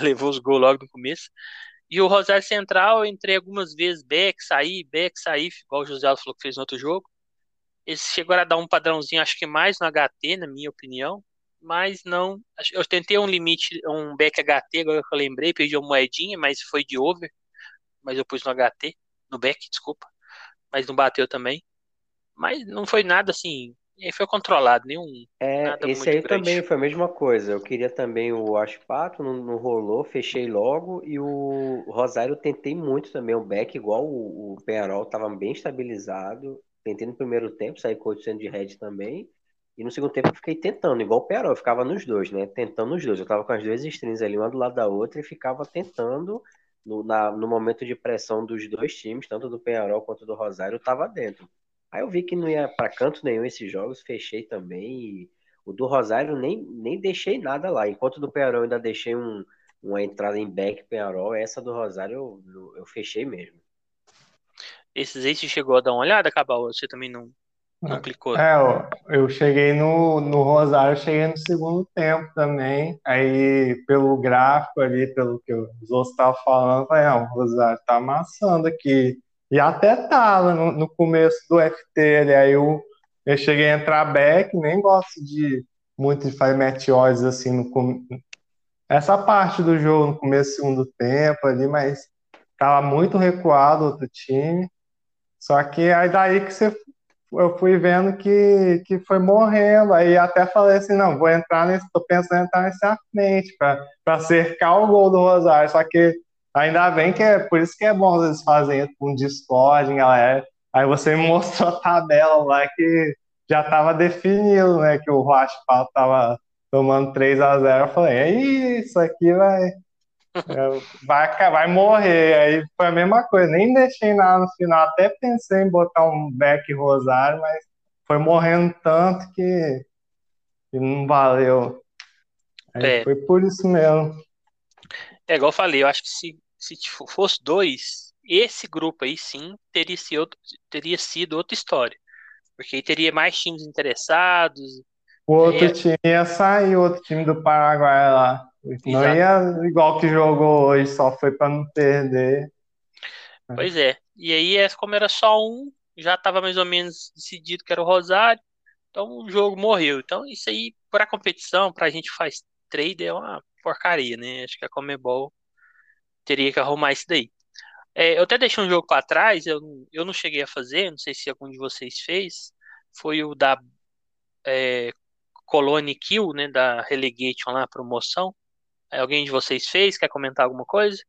levou os gols logo no começo. E o Rosário Central, entrei algumas vezes, back, sair, back, sair, igual o José falou que fez no outro jogo. Eles chegaram a dar um padrãozinho, acho que mais no HT, na minha opinião, mas não. Eu tentei um limite, um back HT, agora que eu lembrei, perdi uma moedinha, mas foi de over. Mas eu pus no HT, no back, desculpa. Mas não bateu também. Mas não foi nada assim e foi controlado, nenhum. É, esse aí grande. também foi a mesma coisa. Eu queria também o Ashpato, não, não rolou, fechei logo. E o Rosário eu tentei muito também, o back, igual o, o Penarol, estava bem estabilizado. Tentei no primeiro tempo, saí com 800 de head também. E no segundo tempo eu fiquei tentando, igual o Peró, eu ficava nos dois, né? Tentando nos dois. Eu tava com as duas strings ali, uma do lado da outra, e ficava tentando, no, na, no momento de pressão dos dois times, tanto do Penharol quanto do Rosário, eu tava dentro. Aí eu vi que não ia para canto nenhum esses jogos, fechei também. E o do Rosário nem, nem deixei nada lá. Enquanto do Penharol ainda deixei um, uma entrada em back Penharol, essa do Rosário eu, eu fechei mesmo. Esses aí você chegou a dar uma olhada, Cabal? Você também não, não clicou? É, eu, eu cheguei no, no Rosário, cheguei no segundo tempo também. Aí, pelo gráfico ali, pelo que os outros estavam falando, eu falei, não, o Rosário tá amassando aqui. E até tava no, no começo do FT ali, aí eu, eu cheguei a entrar back, nem gosto de muito de fazer meteores assim no essa parte do jogo no começo do segundo tempo ali, mas tava muito recuado o outro time. Só que aí daí que você, eu fui vendo que, que foi morrendo. Aí até falei assim, não, vou entrar nesse, tô pensando em entrar nesse à frente para cercar o gol do Rosário. Só que ainda bem que é por isso que é bom eles fazem um Discord, galera. Aí você me mostrou a tabela lá que já estava definido, né? Que o Raspal tava tomando 3 a 0 Eu falei, é isso aqui vai, vai, vai morrer. Aí foi a mesma coisa, nem deixei nada no final, até pensei em botar um back rosário, mas foi morrendo tanto que, que não valeu. É. foi por isso mesmo. É igual eu falei, eu acho que se, se fosse dois, esse grupo aí sim teria sido, teria sido outra história. Porque aí teria mais times interessados. O outro é... time ia sair, o outro time do Paraguai lá. Não ia igual que jogou hoje, só foi para não perder. Pois é. E aí, é, como era só um, já estava mais ou menos decidido que era o Rosário. Então o jogo morreu. Então, isso aí, para competição, para a gente faz trade, é uma porcaria, né? Acho que a Comebol teria que arrumar isso daí. É, eu até deixei um jogo para trás, eu, eu não cheguei a fazer, não sei se algum de vocês fez. Foi o da é, Colony Kill, né? Da Relegation lá, promoção. Alguém de vocês fez? Quer comentar alguma coisa?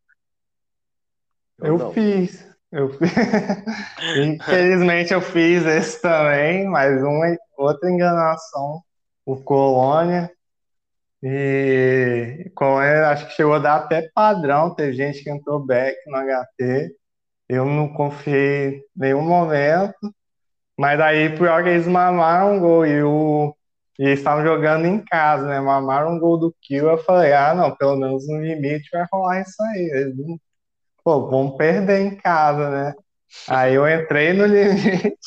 Eu, eu fiz. Eu fiz. Infelizmente eu fiz esse também, mas uma outra enganação. O Colônia. E Colônia acho que chegou a dar até padrão. Teve gente que entrou back no HT. Eu não confiei em nenhum momento. Mas aí, pior que eles mamaram um gol. E o e eles estavam jogando em casa, né? Mamaram um gol do Kill. Eu falei, ah, não, pelo menos no limite vai rolar isso aí. Eles não... Pô, vamos perder em casa, né? Aí eu entrei no limite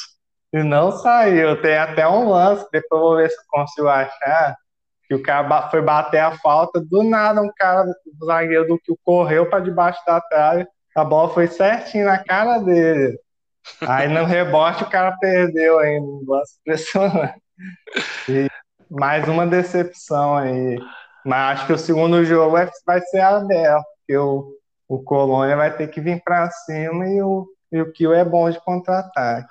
e não saiu. Tem até um lance, depois eu vou ver se eu consigo achar. Que o cara foi bater a falta, do nada um cara, o zagueiro do Kill correu para debaixo da trave, a bola foi certinho na cara dele. Aí no rebote o cara perdeu ainda, um lance impressionante. E mais uma decepção aí. Mas acho que o segundo jogo vai ser aberto, porque o, o Colônia vai ter que vir para cima e o, e o Kill é bom de contra-ataque.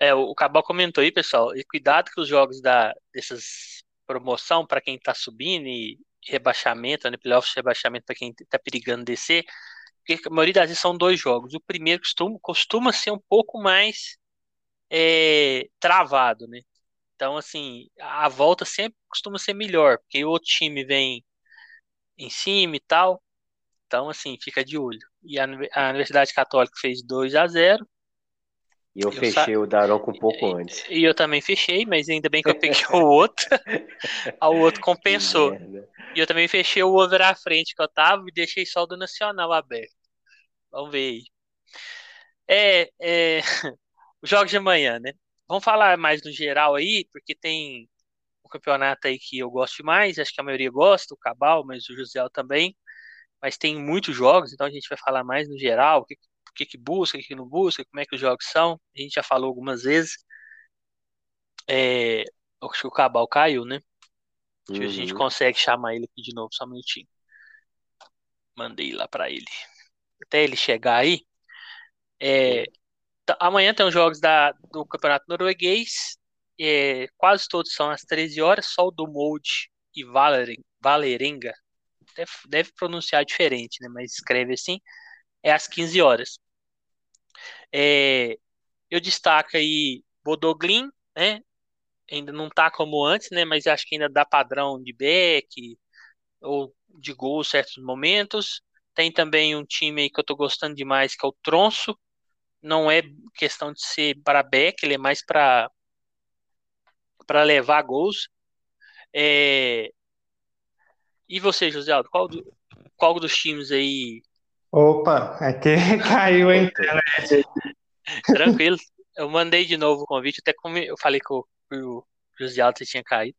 É, o Cabal comentou aí, pessoal, e cuidado que os jogos da, dessas promoção para quem está subindo e rebaixamento, né, playoffs rebaixamento para quem está perigando descer, porque a maioria das vezes são dois jogos. O primeiro costuma, costuma ser um pouco mais é, travado, né? Então, assim, a volta sempre costuma ser melhor, porque o outro time vem em cima e tal. Então, assim, fica de olho. E a, a Universidade Católica fez 2 a 0 E eu, eu fechei o Daronco um pouco e, antes. E eu também fechei, mas ainda bem que eu peguei o outro. o outro compensou. E eu também fechei o over à frente que eu tava e deixei só o do Nacional aberto. Vamos ver aí. É, é... os jogos de amanhã, né? Vamos falar mais no geral aí, porque tem um campeonato aí que eu gosto mais, acho que a maioria gosta, o Cabal, mas o José também. Mas tem muitos jogos, então a gente vai falar mais no geral, o que, que, que busca, o que, que não busca, como é que os jogos são. A gente já falou algumas vezes. É, acho que o Cabal caiu, né? Uhum. A gente uhum. consegue chamar ele aqui de novo, só um minutinho. Mandei lá para ele. Até ele chegar aí. É, Tá, amanhã tem os jogos da, do Campeonato Norueguês. É, quase todos são às 13 horas, só o do Molde e Valeren, Valerenga. Deve, deve, pronunciar diferente, né? Mas escreve assim. É às 15 horas. É, eu destaco aí Bodoglin, né? ainda não tá como antes, né? Mas acho que ainda dá padrão de back ou de gol em certos momentos. Tem também um time aí que eu tô gostando demais, que é o Tronço. Não é questão de ser para back, ele é mais para para levar gols. É... E você, José Aldo, qual, do, qual dos times aí? Opa, aqui caiu a internet. Tranquilo. Eu mandei de novo o convite, até como eu falei que o, o José Aldo tinha caído.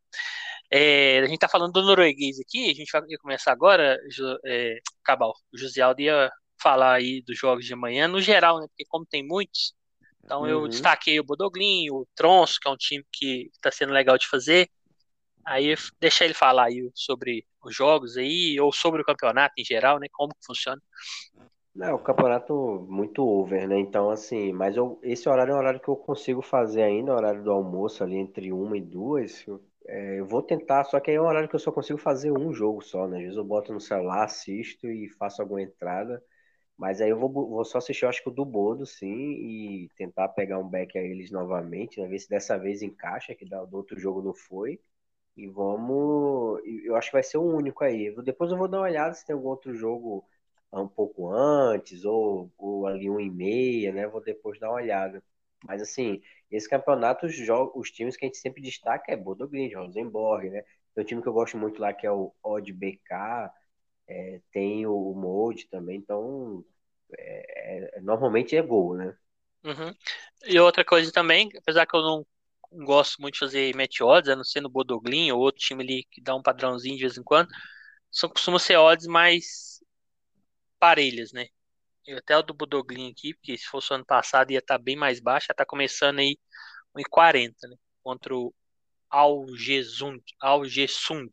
É, a gente tá falando do norueguês aqui, a gente vai começar agora, é, Cabal. O José Aldo ia falar aí dos jogos de amanhã, no geral, né? Porque como tem muitos, então uhum. eu destaquei o Bodoglin, o Tronso, que é um time que está sendo legal de fazer. Aí deixa ele falar aí sobre os jogos aí, ou sobre o campeonato em geral, né? Como que funciona. É, o campeonato muito over, né? Então, assim, mas eu, esse horário é o horário que eu consigo fazer ainda, horário do almoço ali entre uma e duas. Eu, é, eu vou tentar, só que aí é um horário que eu só consigo fazer um jogo só, né? Às vezes eu boto no celular, assisto e faço alguma entrada. Mas aí eu vou, vou só assistir, eu acho que o do Bodo, sim, e tentar pegar um back a eles novamente, né? Ver se dessa vez encaixa, que do outro jogo não foi. E vamos. Eu acho que vai ser o único aí. Depois eu vou dar uma olhada se tem algum outro jogo um pouco antes, ou, ou ali um e meia, né? Vou depois dar uma olhada. Mas assim, esse campeonato, os, jogos, os times que a gente sempre destaca é Bodo Green, Rosenborg, né? Tem um time que eu gosto muito lá que é o Odd BK, é, tem o Mode também, então é, é, normalmente é gol, né? Uhum. E outra coisa também, apesar que eu não gosto muito de fazer match odds, a não ser no Bodoglin ou outro time ali que dá um padrãozinho de vez em quando, são, costumam ser odds mais parelhas, né? Eu até o do Bodoglin aqui, porque se fosse o ano passado ia estar tá bem mais baixo, já tá começando aí 1,40, né? Contra o Algesund. Algesund.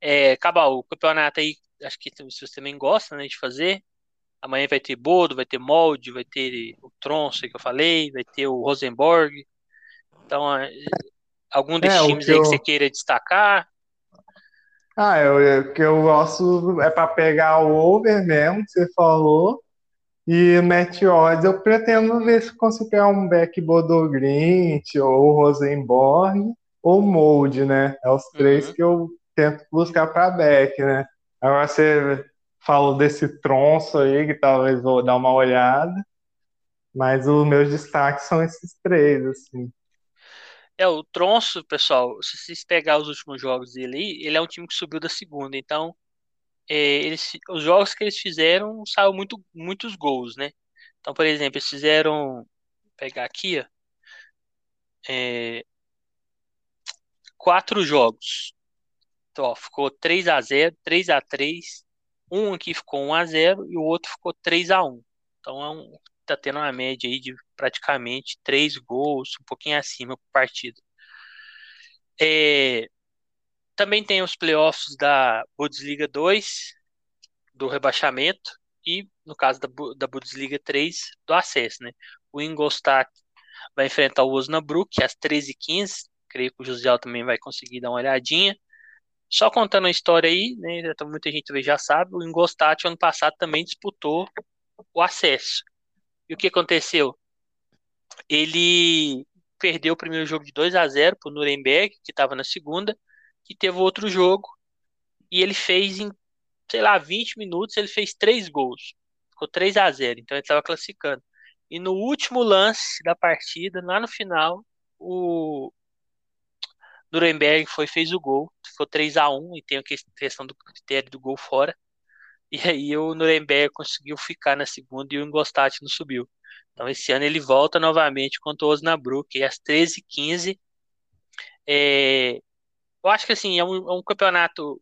É, Cabal, o campeonato aí, acho que você também gosta né, de fazer. Amanhã vai ter Bodo, vai ter Molde, vai ter o Tronço que eu falei, vai ter o Rosenborg. Então, é, algum desses é, times que aí eu... que você queira destacar? Ah, eu, o que eu gosto é para pegar o over mesmo, que você falou. E Matt Odds, eu pretendo ver se consigo pegar um back Bodogrint, ou Rosenborg, ou Mold, né? É os três uhum. que eu tento buscar para back, né? Agora você falou desse tronço aí, que talvez vou dar uma olhada. Mas os meus destaques são esses três, assim. É, o Tronço, pessoal, se vocês pegar os últimos jogos dele aí, ele é um time que subiu da segunda, então é, eles, os jogos que eles fizeram saiu muito, muitos gols, né? Então, por exemplo, eles fizeram, vou pegar aqui, ó, é, quatro jogos. Então, ó, ficou 3 a 0 3 a 3 um aqui ficou 1 a 0 e o outro ficou 3 a 1 Então é um, tá tendo uma média aí de praticamente 3 gols, um pouquinho acima por partida. É, também tem os playoffs da Bundesliga 2, do rebaixamento, e no caso da, da Bundesliga 3, do acesso. Né? O Ingolstadt vai enfrentar o Osnabrück às 13h15, creio que o José também vai conseguir dar uma olhadinha. Só contando a história aí, né, muita gente já sabe, o Ingolstadt ano passado também disputou o acesso. E o que aconteceu? Ele perdeu o primeiro jogo de 2 a 0 para o Nuremberg, que estava na segunda, que teve outro jogo, e ele fez em, sei lá, 20 minutos, ele fez três gols. Ficou 3 a 0 então ele estava classificando. E no último lance da partida, lá no final, o, Nuremberg foi fez o gol, ficou 3 a 1 e tem a questão do critério do gol fora. E aí o Nuremberg conseguiu ficar na segunda e o Ingolstadt não subiu. Então esse ano ele volta novamente contra o Osnabrück às 13h15. É, eu acho que assim, é um, é um, campeonato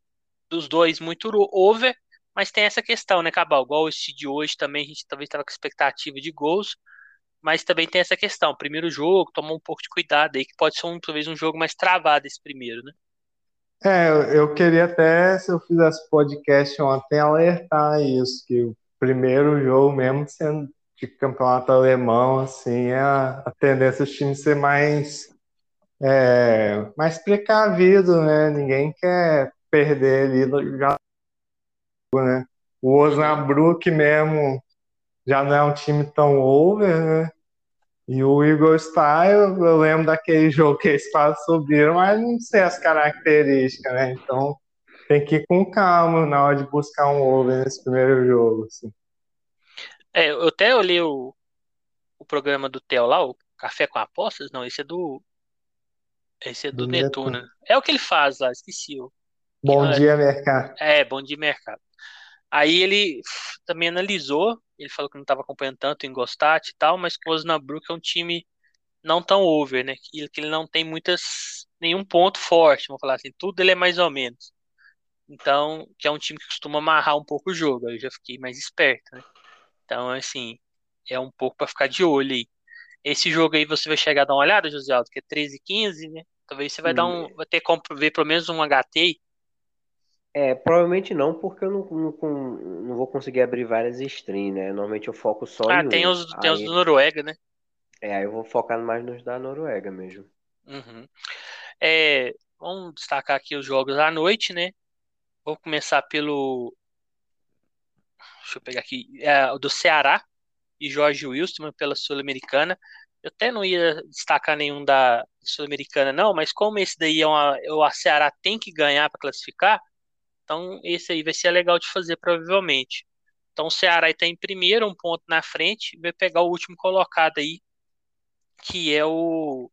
dos dois muito over, mas tem essa questão, né, Cabal? Igual esse de hoje também, a gente talvez estava com expectativa de gols, mas também tem essa questão. Primeiro jogo, toma um pouco de cuidado aí, que pode ser um, talvez um jogo mais travado esse primeiro, né? É, eu queria até, se eu fizesse podcast ontem, alertar isso, que o primeiro jogo mesmo sendo de campeonato alemão, assim, é a, a tendência dos times ser mais, é, mais precavido, né? Ninguém quer perder ali já, né? O Osnabrück mesmo já não é um time tão over, né? E o Igor Style, eu lembro daquele jogo que eles quase subiram, mas não sei as características, né? Então tem que ir com calma na hora de buscar um over nesse primeiro jogo. Assim. É, eu até olhei o, o programa do Theo lá, o Café com Apostas, não, esse é do. Esse é do, do Netuno. Netuno. É o que ele faz lá, esqueci. O, bom dia, mercado. É, bom dia, mercado. Aí ele também analisou, ele falou que não estava acompanhando tanto em Gostat e tal, mas que o Osnabrück é um time não tão over, né? Que, ele não tem muitas nenhum ponto forte, vamos falar assim, tudo ele é mais ou menos. Então, que é um time que costuma amarrar um pouco o jogo, aí eu já fiquei mais esperto, né? Então, assim, é um pouco para ficar de olho aí. Esse jogo aí você vai chegar a dar uma olhada, José Aldo, que é 13 15, né? Talvez você vai hum. dar um vai ter como ver pelo menos um HT. É, provavelmente não, porque eu não, não, não vou conseguir abrir várias streams, né? Normalmente eu foco só ah, em tem um. os, tem os do Noruega, né? É, aí eu vou focar mais nos da Noruega mesmo. Uhum. É, vamos destacar aqui os jogos à noite, né? Vou começar pelo. Deixa eu pegar aqui. É, do Ceará e Jorge Wilson pela Sul-Americana. Eu até não ia destacar nenhum da Sul-Americana, não, mas como esse daí é uma. O Ceará tem que ganhar para classificar então, esse aí vai ser legal de fazer, provavelmente. Então, o Ceará está em primeiro, um ponto na frente, vai pegar o último colocado aí, que é o,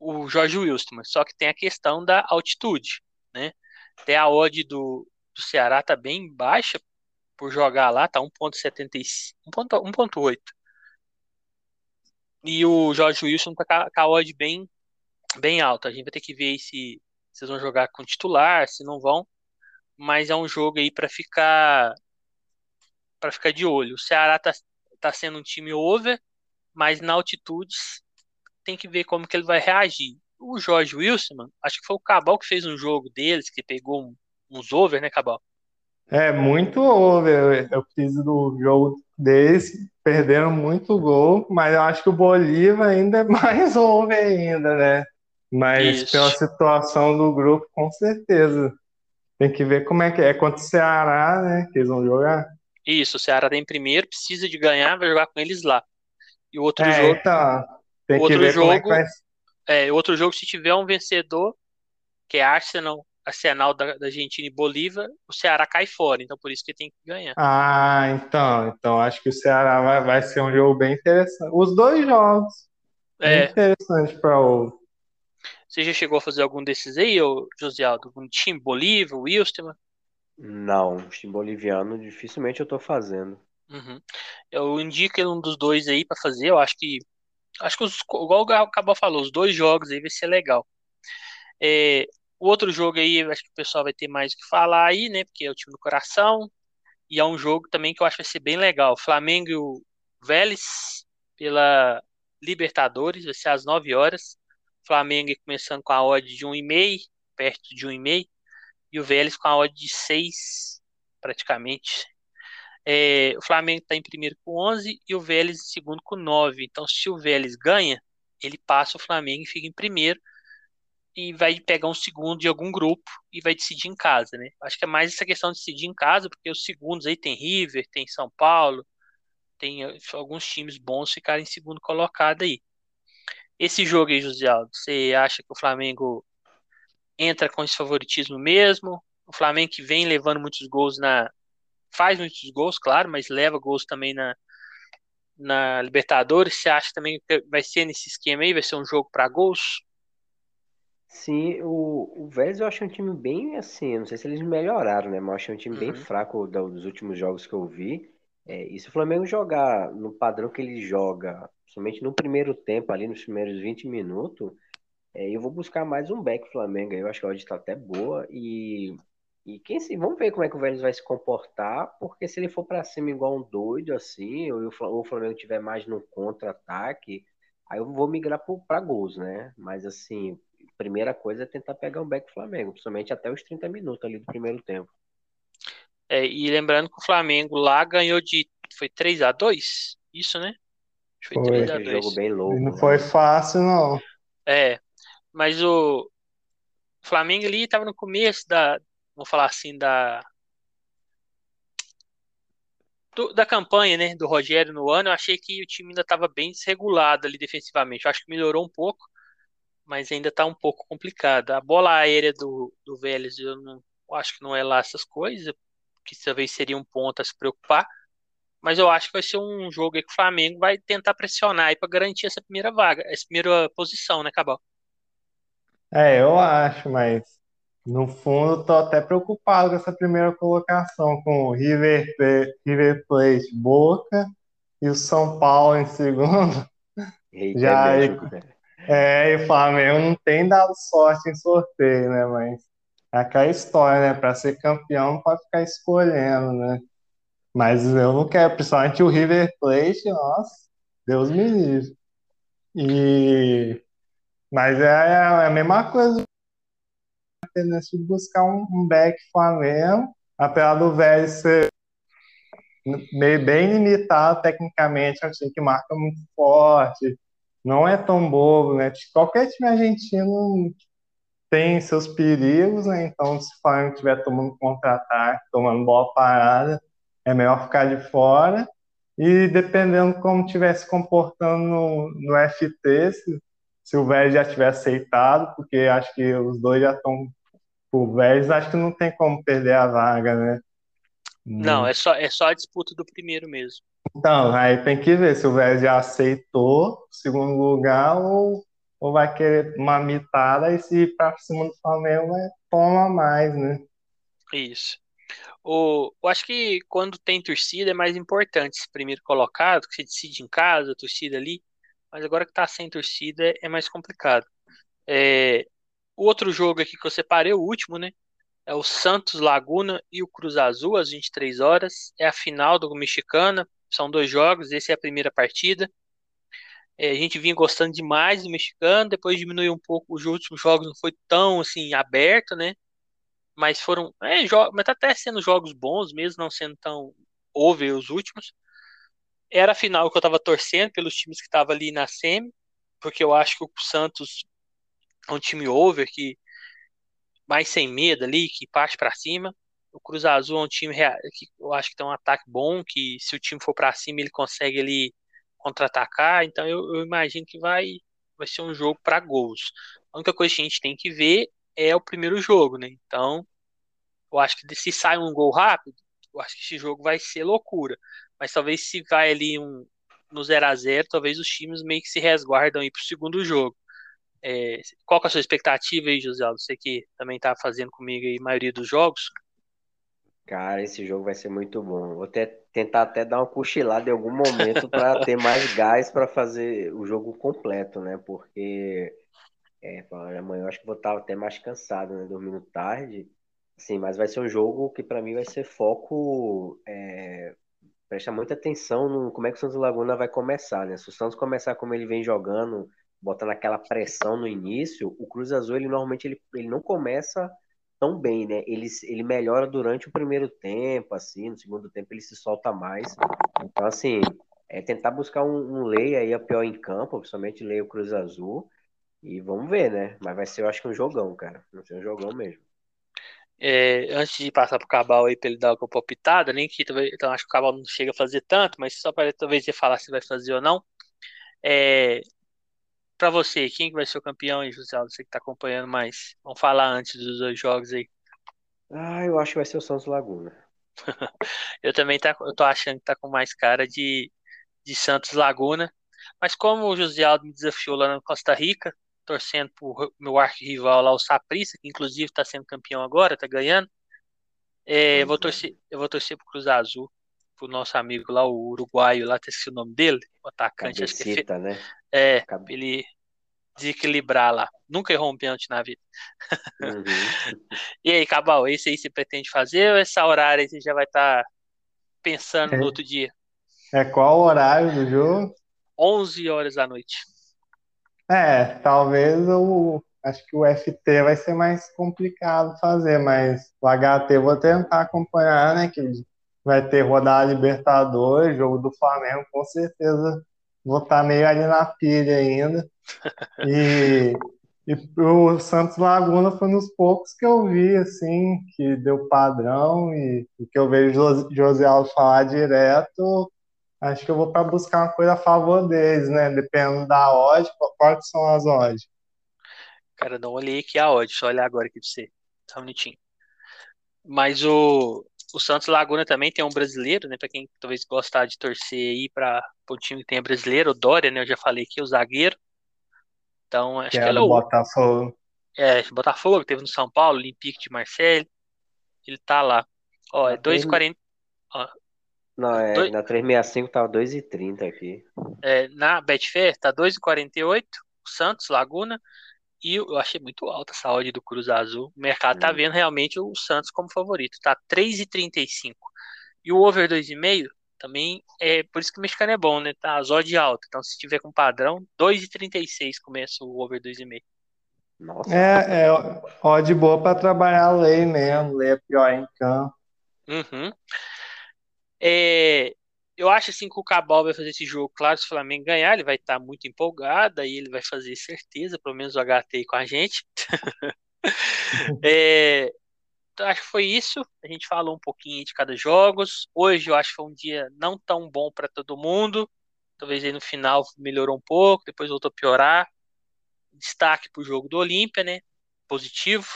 o Jorge Wilson. Só que tem a questão da altitude, né? Até a odd do, do Ceará está bem baixa por jogar lá, tá 1.75, 1.8. E o Jorge Wilson tá com a odd bem, bem alta. A gente vai ter que ver se vocês vão jogar com titular, se não vão mas é um jogo aí para ficar para ficar de olho. O Ceará tá, tá sendo um time over, mas na altitude tem que ver como que ele vai reagir. O Jorge Wilson, acho que foi o Cabal que fez um jogo deles, que pegou uns over, né, Cabal? É, muito over. Eu fiz do jogo deles, perderam muito gol, mas eu acho que o Bolívar ainda é mais over ainda, né? Mas Isso. pela situação do grupo, com certeza. Tem que ver como é que é contra o Ceará, né? Que eles vão jogar. Isso, o Ceará tem primeiro, precisa de ganhar, vai jogar com eles lá. E o outro é, jogo. Então, tem outro que ver jogo, como é que vai. É, outro jogo, se tiver um vencedor, que é Arsenal, Arsenal da, da Argentina e Bolívar, o Ceará cai fora, então por isso que tem que ganhar. Ah, então, então acho que o Ceará vai, vai ser um jogo bem interessante. Os dois jogos. É. Bem interessante para o você já chegou a fazer algum desses aí, José Aldo? Algum time Bolívia, Wilstermann? Não, time boliviano dificilmente eu tô fazendo. Uhum. Eu indico um dos dois aí para fazer. Eu acho que acho que os, igual o Cabal falou, os dois jogos aí vai ser legal. É, o outro jogo aí, acho que o pessoal vai ter mais o que falar aí, né? Porque é o time do coração. E é um jogo também que eu acho que vai ser bem legal. Flamengo e o Vélez pela Libertadores, vai ser às 9 horas. Flamengo começando com a odd de 1,5, perto de 1,5, e o Vélez com a odd de 6, praticamente. É, o Flamengo está em primeiro com 11 e o Vélez em segundo com 9. Então, se o Vélez ganha, ele passa o Flamengo e fica em primeiro e vai pegar um segundo de algum grupo e vai decidir em casa, né? Acho que é mais essa questão de decidir em casa, porque os segundos aí tem River, tem São Paulo, tem alguns times bons ficarem em segundo colocado aí. Esse jogo aí, José Aldo, você acha que o Flamengo entra com esse favoritismo mesmo? O Flamengo que vem levando muitos gols na. Faz muitos gols, claro, mas leva gols também na, na Libertadores. Você acha também que vai ser nesse esquema aí? Vai ser um jogo para gols? Sim, o, o Vélez eu acho um time bem assim, não sei se eles melhoraram, né? Mas eu achei um time uhum. bem fraco dos últimos jogos que eu vi. É, e se o Flamengo jogar no padrão que ele joga somente no primeiro tempo, ali nos primeiros 20 minutos, é, eu vou buscar mais um back Flamengo. Eu acho que a odd está até boa. E, e quem se, vamos ver como é que o Vélez vai se comportar, porque se ele for para cima igual um doido assim, ou, ou o Flamengo tiver mais no contra-ataque, aí eu vou migrar para gols, né? Mas assim, primeira coisa é tentar pegar um back Flamengo, principalmente até os 30 minutos ali do primeiro tempo. É, e lembrando que o Flamengo lá ganhou de. Foi 3 a 2 Isso, né? Foi, foi 3 a 2 jogo bem louco. Não né? foi fácil, não. É. Mas o Flamengo ali estava no começo da. Vamos falar assim, da. do, da campanha, né, do Rogério no ano, eu achei que o time ainda estava bem desregulado ali defensivamente. Eu acho que melhorou um pouco, mas ainda está um pouco complicado. A bola aérea do, do Vélez, eu não eu acho que não é lá essas coisas, que talvez seria um ponto a se preocupar. Mas eu acho que vai ser um jogo aí que o Flamengo vai tentar pressionar aí para garantir essa primeira vaga, essa primeira posição, né, Cabal? É, eu acho, mas no fundo tô até preocupado com essa primeira colocação, com o River, River Plate Boca e o São Paulo em segundo. Eita, Já é, é, e o Flamengo não tem dado sorte em sorteio, né? Mas é aquela história, né? Para ser campeão não pode ficar escolhendo, né? Mas eu não quero, principalmente o River Plate, nossa, Deus me livre. E... Mas é, é a mesma coisa tendência de buscar um, um back Flamengo, apesar do velho ser meio bem limitado tecnicamente, é um time que marca muito forte, não é tão bobo, né? Qualquer time argentino tem seus perigos, né? Então, se o Flamengo estiver tomando contra-ataque, tomando bola parada, é melhor ficar de fora. E dependendo como estiver se comportando no, no FT, se, se o velho já tiver aceitado, porque acho que os dois já estão por Vélez, acho que não tem como perder a vaga, né? Não, é só, é só a disputa do primeiro mesmo. Então, aí tem que ver se o Vélez já aceitou o segundo lugar ou, ou vai querer uma mitada e se ir para cima do Flamengo vai toma mais, né? Isso. O, eu acho que quando tem torcida é mais importante esse primeiro colocado, que você decide em casa, a torcida ali, mas agora que tá sem torcida é mais complicado. É, o outro jogo aqui que eu separei, o último, né? É o Santos Laguna e o Cruz Azul, às 23 horas. É a final do Mexicana. São dois jogos, esse é a primeira partida. É, a gente vinha gostando demais do mexicano, depois diminuiu um pouco. Os últimos jogos não foi tão assim aberto, né? Mas foram. É, mas tá até sendo jogos bons, mesmo não sendo tão over os últimos. Era a final que eu tava torcendo pelos times que estavam ali na semi, porque eu acho que o Santos é um time over que mais sem medo ali, que parte para cima. O Cruz Azul é um time que eu acho que tem um ataque bom, que se o time for para cima ele consegue ali contra-atacar. Então eu, eu, imagino que vai, vai ser um jogo para gols. A única coisa que a gente tem que ver é o primeiro jogo, né? Então eu acho que se sai um gol rápido, eu acho que esse jogo vai ser loucura. Mas talvez se vai ali um no 0 a 0 talvez os times meio que se resguardam aí pro segundo jogo. É, qual que é a sua expectativa aí, José? Você que também está fazendo comigo aí a maioria dos jogos. Cara, esse jogo vai ser muito bom. Vou até, tentar até dar uma cochilada em algum momento para ter mais gás para fazer o jogo completo, né? Porque é, amanhã eu acho que vou estar até mais cansado, né? Dormindo tarde. Sim, mas vai ser um jogo que para mim vai ser foco. É, presta muita atenção no como é que o Santos Laguna vai começar, né? Se o Santos começar como ele vem jogando botando aquela pressão no início, o Cruz Azul ele normalmente ele, ele não começa tão bem, né? Ele, ele melhora durante o primeiro tempo, assim, no segundo tempo ele se solta mais. Então, assim, é tentar buscar um, um lei aí a pior em campo, principalmente lei o Cruz Azul. E vamos ver, né? Mas vai ser, eu acho que um jogão, cara. Vai ser um jogão mesmo. É, antes de passar pro Cabal aí pra ele dar uma palpitada, nem que então acho que o Cabal não chega a fazer tanto, mas só para talvez ele falar se vai fazer ou não. É, para você, quem que vai ser o campeão aí, José? Você que tá acompanhando mais. Vamos falar antes dos dois jogos aí. Ah, eu acho que vai ser o Santos Laguna. eu também tá, eu tô achando que tá com mais cara de, de Santos Laguna. Mas como o José Aldo me desafiou lá na Costa Rica, torcendo pro meu arquirrival lá, o Saprissa, que inclusive tá sendo campeão agora, tá ganhando. É, eu, vou torcer, eu vou torcer pro Cruz Azul, pro nosso amigo lá, o uruguaio lá, esqueci o nome dele, o atacante. Cabecita, acho que é, né? É, Cabe... ele desequilibrar lá. Nunca errou um pênalti na vida. Uhum. e aí, Cabal, esse aí você pretende fazer ou essa horário aí você já vai estar tá pensando é. no outro dia? É qual o horário do jogo? 11 horas da noite. É, talvez o. Acho que o FT vai ser mais complicado fazer, mas o HT vou tentar acompanhar, né? Que vai ter rodada Libertadores, jogo do Flamengo, com certeza vou estar tá meio ali na pilha ainda. E, e o Santos Laguna foi nos poucos que eu vi, assim, que deu padrão e, e que eu vejo José Aldo falar direto. Acho que eu vou para buscar uma coisa a favor deles, né? Dependendo da odd, quais são as odds? Cara, não olhei aqui a odd, só olhar agora aqui pra você. Tá bonitinho. Mas o, o Santos Laguna também tem um brasileiro, né? Para quem talvez gostar de torcer aí para o time que tem brasileiro, o Dória, né? Eu já falei aqui, o zagueiro. Então, acho que, que é o Botafogo. É, Botafogo, teve no São Paulo, Olympique de Marseille. Ele tá lá. Ó, é 2,40. Não, é, dois... na 365 tá 2,30 aqui. É, na Betfair tá 2,48, Santos, Laguna. E eu achei muito alta essa odd do Cruz Azul. O mercado tá hum. vendo realmente o Santos como favorito. Tá 3,35. E o over 2,5 também é por isso que o mexicano é bom, né? Tá as odds alta. Então, se tiver com padrão, 2,36 começa o over 2,5. Nossa. É, é odd boa para trabalhar a lei mesmo. Lei é pior em campo. Uhum. É, eu acho assim que o Cabal vai fazer esse jogo, claro, se o Flamengo ganhar, ele vai estar tá muito empolgado, aí ele vai fazer certeza, pelo menos o HT com a gente. é, então, acho que foi isso. A gente falou um pouquinho de cada jogos. Hoje eu acho que foi um dia não tão bom para todo mundo. Talvez aí no final melhorou um pouco, depois voltou a piorar. Destaque para o jogo do Olímpia, né? Positivo.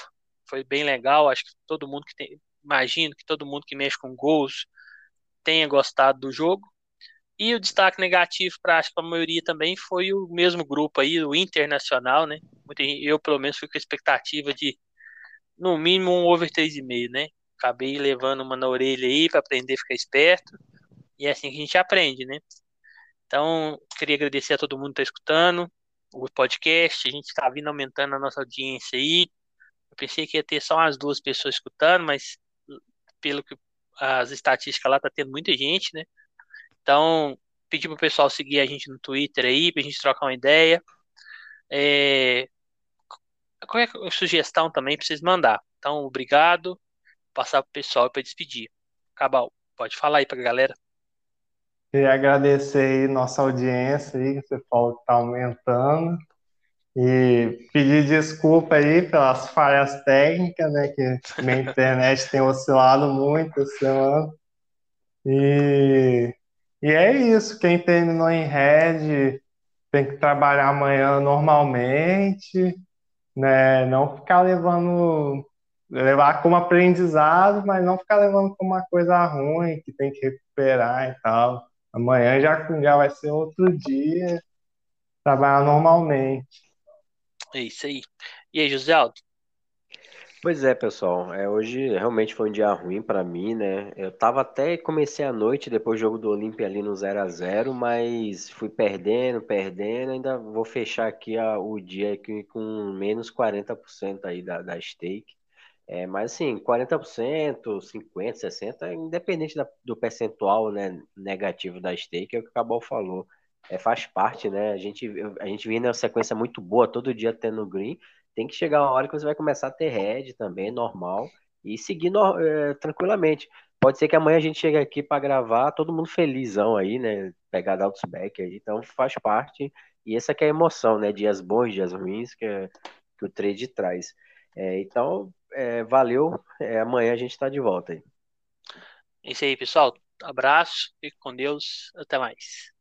Foi bem legal. Acho que todo mundo que tem. Imagino que todo mundo que mexe com gols tenha gostado do jogo. E o destaque negativo para a maioria também foi o mesmo grupo aí, o Internacional, né? Eu, pelo menos, fui com a expectativa de no mínimo um over 3,5, né? Acabei levando uma na orelha aí para aprender a ficar esperto. E é assim que a gente aprende, né? Então, queria agradecer a todo mundo que está escutando o podcast. A gente está vindo aumentando a nossa audiência aí. Eu pensei que ia ter só umas duas pessoas escutando, mas pelo que as estatísticas lá tá tendo muita gente, né? Então, pedir pro pessoal seguir a gente no Twitter aí, pra gente trocar uma ideia. É, qualquer sugestão também pra vocês mandar. Então, obrigado. Passar pro pessoal para despedir. Cabal, pode falar aí pra galera. Queria agradecer aí nossa audiência aí, que você falou que tá aumentando. E pedir desculpa aí pelas falhas técnicas, né? Que minha internet tem oscilado muito essa semana. E, e é isso. Quem terminou em red tem que trabalhar amanhã normalmente né? Não ficar levando, levar como aprendizado, mas não ficar levando como uma coisa ruim que tem que recuperar e tal. Amanhã já, já vai ser outro dia, trabalhar normalmente. É isso aí. E aí, José Aldo? Pois é, pessoal. É, hoje realmente foi um dia ruim para mim, né? Eu tava até comecei a noite depois do jogo do Olímpia ali no 0 a 0 mas fui perdendo, perdendo. Ainda vou fechar aqui a, o dia aqui com menos 40% aí da, da stake. É, mas assim, 40%, 50%, 60%, independente da, do percentual né, negativo da stake, é o que o Cabal falou. É, faz parte, né? A gente, a gente vinha numa sequência muito boa, todo dia tendo green tem que chegar uma hora que você vai começar a ter head também, normal, e seguir no, é, tranquilamente. Pode ser que amanhã a gente chegue aqui para gravar, todo mundo felizão aí, né? Pegar back aí, então faz parte. E essa que é a emoção, né? Dias bons, dias ruins que, é, que o trade traz. É, então, é, valeu. É, amanhã a gente está de volta aí. É isso aí, pessoal. Abraço, fique com Deus. Até mais.